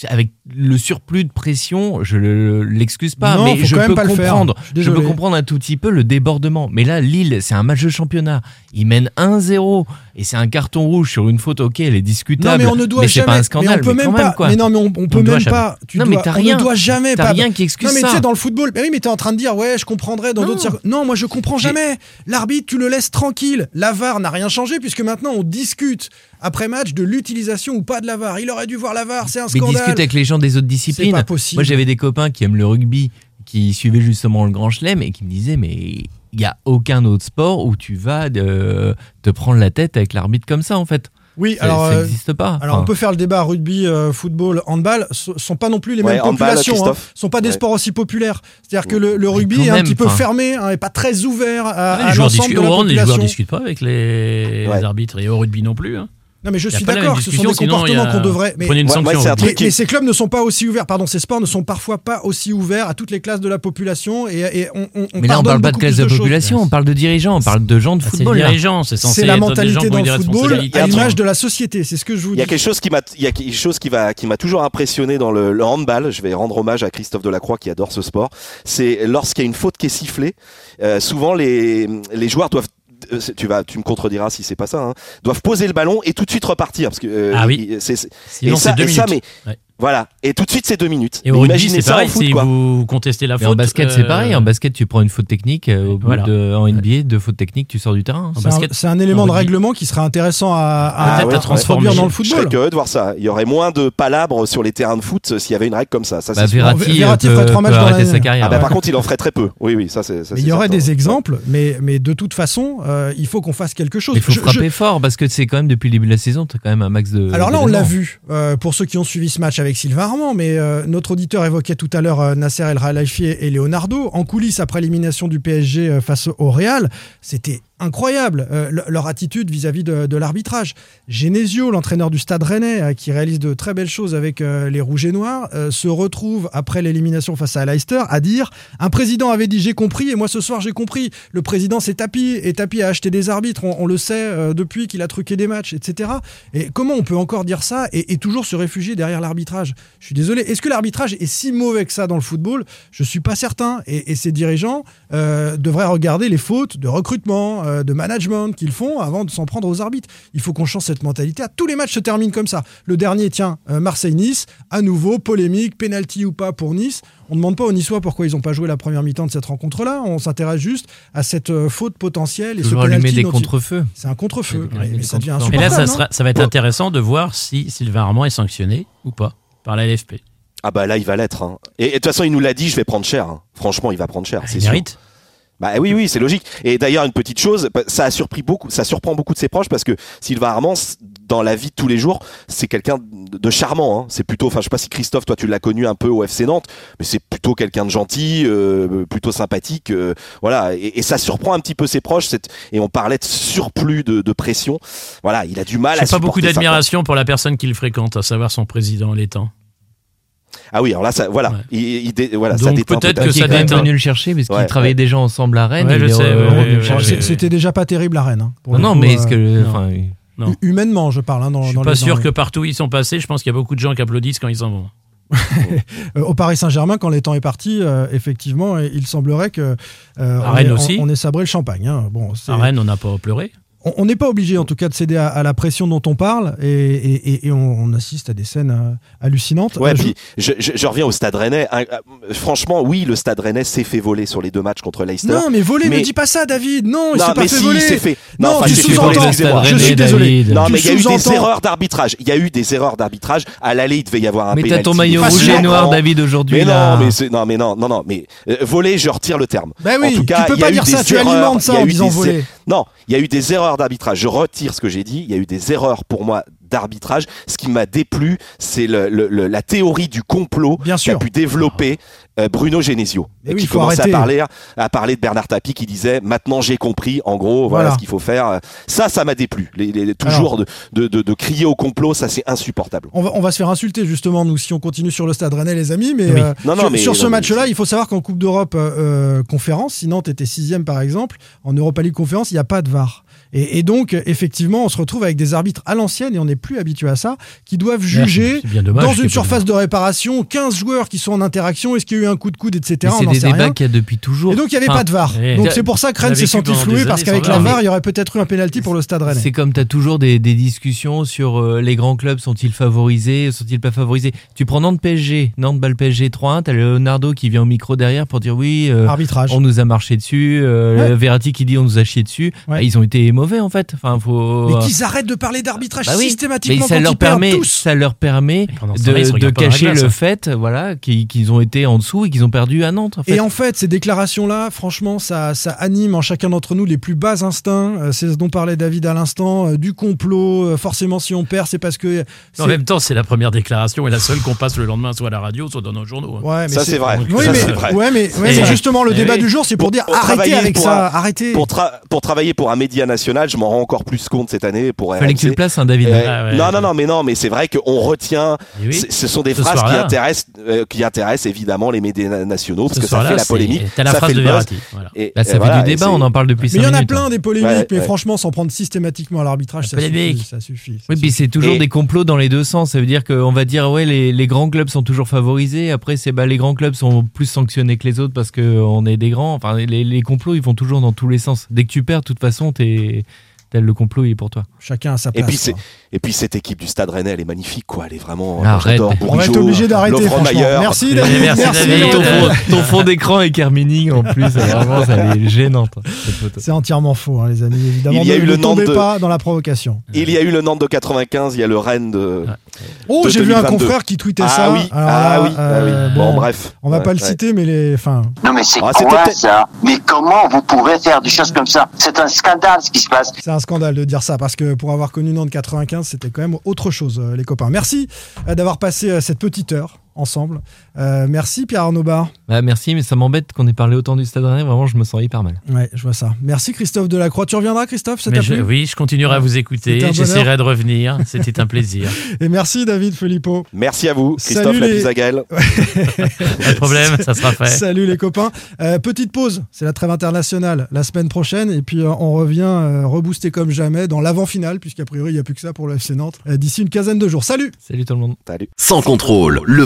avec le surplus de pression, je le- l'excuse pas, Non, mais je peux comprendre. Je peux comprendre un tout petit peu le débordement. Mais là, Lille, c'est un match de championnat. Ils mènent 1-0 et c'est un carton rouge sur une faute. Ok, elle est Non, discutable. mais on ne doit mais c'est jamais. pas un scandale. mais on peut mais même pas. quoi. mais non, mais on, on peut même pas. Tu Non, dois, mais t'as on rien. ne doit jamais. T'as rien qui excuse Non, mais tu ça. sais, dans le football, mais oui, mais t'es en train de dire, ouais, je comprendrais dans Non. d'autres circonstances. Non, moi, je comprends jamais. L'arbitre, tu le laisses tranquille. La VAR n'a rien changé puisque maintenant, on discute après match de l'utilisation ou pas de la VAR. Il aurait dû voir la VAR, c'est un Mais scandale. discute avec les gens des autres disciplines. pas possible. Moi, j'avais des copains qui aiment le rugby, qui suivaient justement le Grand Chelem et qui me disaient mais il y a aucun autre sport où tu vas euh, te prendre la tête avec l'arbitre comme ça en fait. Oui, Ça- alors. ça euh, n'existe pas. Alors Enfin, on peut faire le débat rugby, euh, football, handball, ce sont pas non plus les Ouais, mêmes handball, populations, hein. Sont pas des Ouais. sports aussi populaires. C'est-à-dire que le, rugby est un même, petit peu fermé, hein, et pas très ouvert à, à les, joueurs l'ensemble discutent, de la hand, les population. joueurs discutent pas avec les Ouais. arbitres et au rugby non plus. hein. Non mais je suis d'accord, ce sont des comportements a- qu'on devrait. Mais, une Ouais, sanction. ouais, c'est un au truc rugby. mais- mais ces clubs ne sont pas aussi ouverts, pardon, ces sports ne sont parfois pas aussi ouverts à toutes les classes de la population et, et on, on, on mais là, on parle pas de classe de choses. population, on parle de dirigeants, on parle de gens de Ah, C'est football. c'est censé C'est la mentalité qui dans le football à l'image de la société, c'est ce que je vous Il y a dis. quelque chose qui m'a, il y a quelque chose qui va, qui m'a toujours impressionné dans le, le handball. Je vais rendre hommage à Christophe Delacroix qui adore ce sport. C'est lorsqu'il y a une faute qui est sifflée, euh, souvent les, les joueurs doivent tu vas, tu me contrediras si c'est pas ça, hein, doivent poser le ballon et tout de suite repartir parce que euh, Ah oui. c'est, c'est- Sinon, et ça, c'est deux et ça, minutes. mais Ouais. Voilà, et tout de suite c'est deux minutes. Et au Mais rugby, imaginez c'est pareil, foot, si quoi. vous contestez la Mais faute. en basket, c'est euh, pareil. En basket, tu prends une faute technique. euh, Au bout Voilà. de, en NBA, deux fautes techniques, tu sors du terrain. C'est un- C'est élément en de règlement qui serait intéressant à, à transformer. dans le Je serais football. curieux de voir ça. Il y aurait moins de palabres sur les terrains de foot euh, s'il y avait une règle comme ça. ça Bah, c'est. Verratti, Verratti ferait trois matchs dans arrêter l'année. sa carrière. Ah bah, ouais. par contre, il en ferait très peu. Oui, oui, ça c'est. ça, Mais c'est il y aurait certain. des exemples, mais, mais de toute façon, euh, il faut qu'on fasse quelque chose. Mais il faut frapper fort parce que c'est quand même depuis le début de la saison, tu as quand même un max de. Alors là, on l'a vu, pour ceux qui ont suivi ce match avec Sylvain Armand, mais euh, notre auditeur évoquait tout à l'heure euh, Nasser El Khelaifi et Leonardo. En coulisses, après l'élimination du PSG euh, face au Real, c'était incroyable euh, le- leur attitude vis-à-vis de, l'arbitrage. Genesio, l'entraîneur du Stade Rennais, euh, qui réalise de très belles choses avec euh, les Rouges et Noirs, se retrouve après l'élimination face à Leicester à dire un président avait dit j'ai compris et moi ce soir j'ai compris. Le président s'est tapis et tapis a acheté des arbitres. On, le sait depuis qu'il a truqué des matchs, etc. Et comment on peut encore dire ça et, toujours se réfugier derrière l'arbitrage? Je suis désolé. Est-ce que l'arbitrage est si mauvais que ça dans le football? Je suis pas certain. Et, et ces dirigeants devraient regarder les fautes de recrutement, euh, de management qu'ils font avant de s'en prendre aux arbitres. Il faut qu'on change cette mentalité. À tous les matchs se terminent comme ça. Le dernier, tiens, euh, Marseille-Nice, à nouveau polémique, penalty ou pas pour Nice. On ne demande pas aux Niçois pourquoi ils n'ont pas joué la première mi-temps de cette rencontre-là. On s'intéresse juste à cette euh, faute potentielle et ce allumer penalty des contre-feux. C'est un contre-feu. Ouais, mais, ça devient. Et là, ça, sera, ça va être intéressant de voir si Sylvain Armand est sanctionné ou pas par la LFP. Ah bah là, il va l'être. hein. Et et de toute façon, il nous l'a dit, je vais prendre cher. hein. Franchement, il va prendre cher. c'est Il sûr. Bah oui, oui, c'est logique. Et d'ailleurs, une petite chose, bah, ça a surpris beaucoup, ça surprend beaucoup de ses proches parce que Sylvain Armand, dans la vie de tous les jours, c'est quelqu'un de charmant. Hein. C'est plutôt, enfin, je sais pas si Christophe, toi, tu l'as connu un peu au FC Nantes, mais c'est plutôt quelqu'un de gentil, euh, plutôt sympathique, euh, voilà. Et, et ça surprend un petit peu ses proches. cette- Et on parlait de surplus de, de pression. Voilà, il a du mal à J'ai pas beaucoup d'admiration pour la personne qu'il fréquente, à savoir son président l'étang. Ah oui, alors là, ça, voilà, Ouais. il, il dé- voilà, ça Donc déteint peut-être que Qui ça déteint. venu le chercher parce qu'ils Ouais, travaillaient ouais. déjà ensemble à Rennes. C'était déjà pas terrible à Rennes. hein, Non, le non, coup, mais euh, est-ce que. non. enfin, Non. hu- humainement, je parle. hein, dans, Je suis dans pas les- sûr dans- que partout où ils sont passés, je pense qu'il y a beaucoup de gens qui applaudissent quand ils s'en vont. Euh, au Paris Saint-Germain, quand l'étang est parti, euh, effectivement, il semblerait que euh, À on, Rennes ait, aussi. on, on ait sabré le champagne. hein. Bon, À Rennes, on n'a pas pleuré. On- n'est pas obligé, en tout cas, de céder à, à la pression dont on parle, et, et- et- et on, on assiste à des scènes euh, hallucinantes. Ouais, Euh, je- puis je, je, je reviens au Stade Rennais. Hein, euh, franchement, oui, le Stade Rennais s'est fait voler sur les deux matchs contre Leicester. Non, mais voler, Mais- ne dis pas ça, David. Non, il s'est pas mais fait si, voler. fait. Non, enfin, tu sous-entends. Je suis désolé. Non, mais il y a eu des erreurs d'arbitrage. Il y a eu des erreurs d'arbitrage. À l'aller, il devait y avoir un Mais t'as ton maillot rouge et noir. David, aujourd'hui. Mais là. non, mais c'est non, mais non, non, non, mais euh, voler, je retire le terme. Ben oui, en tout cas, tu peux il y a pas eu dire des ça, tu alimentes ça en disant des- voler. Non, il y a eu des erreurs d'arbitrage. Je retire ce que j'ai dit. Il y a eu des erreurs pour moi d'arbitrage. Ce qui m'a déplu, c'est le, le- le- la théorie du complot qu'a pu développer euh, Bruno Genesio, et oui, qui commençait à parler, à parler de Bernard Tapie, qui disait maintenant j'ai compris. En gros, voilà, Voilà. ce qu'il faut faire. Ça, ça m'a déplu. Les, les- toujours de, de, de- de crier au complot, ça c'est insupportable. On va, on va se faire insulter justement nous si on continue sur le stade rennais les amis mais, Oui. euh, Non, non, sur, mais- sur ce match-là il faut savoir qu'en Coupe d'Europe euh, euh, conférence si Nantes était sixième par exemple en Europa League conférence il n'y a pas de VAR Et, et donc, effectivement, on se retrouve avec des arbitres à l'ancienne, et on n'est plus habitué à ça, qui doivent juger dommage dans une surface de réparation, 15 joueurs qui sont en interaction, est-ce qu'il y a eu un coup de coude, etc. C'est des débats qu'il y a depuis toujours. Et donc, il n'y avait Enfin, pas de VAR. et- Donc, c'est pour ça que Rennes s'est senti floué, parce qu'avec la VAR. Il y aurait peut-être eu un pénalty pour le stade rennais. C'est comme tu as toujours des, des discussions sur euh, les grands clubs, sont-ils favorisés, sont-ils pas favorisés? Tu prends Nantes PSG, Nantes bat le PSG 3-1, t'as Leonardo qui vient au micro derrière pour dire oui, euh, Arbitrage. on nous a marché dessus, euh, Ouais. Verratti qui dit on nous a chié dessus. Ouais. Bah, ils ont été mauvais en fait. Enfin, faut... Mais qu'ils arrêtent de parler d'arbitrage Bah oui, systématiquement mais ça quand leur ils perdent permet, tous. ça leur permet de, cacher glace, le hein. fait, voilà, qu'ils ont été en dessous et qu'ils ont perdu à Nantes. En fait. Et en fait, ces déclarations-là, franchement, ça, ça anime en chacun d'entre nous les plus bas instincts. Euh, c'est ce dont parlait David à l'instant, euh, du complot. euh, forcément, si on perd, c'est parce que. En c'est- même temps, c'est la première déclaration et la seule qu'on passe le lendemain, soit à la radio, soit dans nos journaux. hein. Ouais, mais Ça, c'est vrai. Oui, Ça, mais, c'est vrai. ouais, mais, ouais, Et- mais justement, le et débat oui. du jour, c'est pour, Pour- dire pour arrêtez avec ça, un- arrêtez. Pour, tra- pour travailler pour un média national, je m'en rends encore plus compte cette année pour Fallait que tu le places, hein, David. Euh, Ah ouais. non, non, non, mais non, mais c'est vrai qu'on retient. Oui. c'est- Ce sont des Ce phrases qui intéressent, euh, qui intéressent évidemment les médias na- nationaux parce Ce que ça fait la polémique. T'as la ça phrase fait de. Verratti. Voilà. Et, Là, ça et fait voilà, du débat, on en parle depuis Mais 5 il y en minutes. a plein hein. des polémiques, Ouais, mais ouais. franchement, s'en prendre systématiquement à l'arbitrage, ça ça suffit. ça Oui, puis c'est toujours Et- des complots dans les deux sens. Ça veut dire qu'on va dire ouais les, les grands clubs sont toujours favorisés. Après c'est bah les grands clubs sont plus sanctionnés que les autres parce que on est des grands. Enfin les, les complots ils vont toujours dans tous les sens. Dès que tu perds, de toute façon t'es tel le complot il est pour toi. Chacun a sa Et place. puis, c'est, quoi. Et puis cette équipe du Stade Rennais, elle est magnifique, quoi. Elle est vraiment. Arrête. j'adore On va être obligé d'arrêter. Merci, David. merci, Merci, David. ton, fond, ton fond d'écran est Carmining en plus. Vraiment ça elle est gênante. C'est entièrement faux, hein, les amis. Évidemment, Il y a ne, eu le ne tombez Nantes de- pas dans la provocation. Il y a eu le Nantes de 95, il y a le Rennes de. Oh, j'ai vu un 2022. confrère qui tweetait Ah ça. oui, Alors ah là, oui, ah euh, oui. bon, Bon, bref. On va Ouais, pas le citer, mais les. Enfin, Non mais c'est Ah, quoi peut-être- ça Mais comment vous pouvez faire des choses comme ça? C'est un scandale ce qui se passe. c'est un scandale de dire ça parce que pour avoir connu Nantes 95, c'était quand même autre chose, euh, les copains. Merci euh, d'avoir passé euh, cette petite heure ensemble. Euh, merci Pierre Arnaud Bar. Bah, merci mais ça m'embête qu'on ait parlé autant du Stade Rennais. Vraiment je me sens hyper mal. Ouais, je vois ça. Merci Christophe Delacroix. Tu reviendras, Christophe Ça je- oui, je continuerai à vous écouter. J'essaierai de revenir. C'était un plaisir. Et merci David Filippo. Merci à vous, Salut Christophe les- Lapizagaël. Pas de problème, ça sera fait. Salut les copains. Euh, petite pause, c'est la trêve internationale la semaine prochaine et puis euh, on revient euh, rebooster comme jamais dans l'avant-finale puisqu'a priori il n'y a plus que ça pour le FC Nantes euh, d'ici une quinzaine de jours. Salut Salut tout le monde. Salut. Sans contrôle, le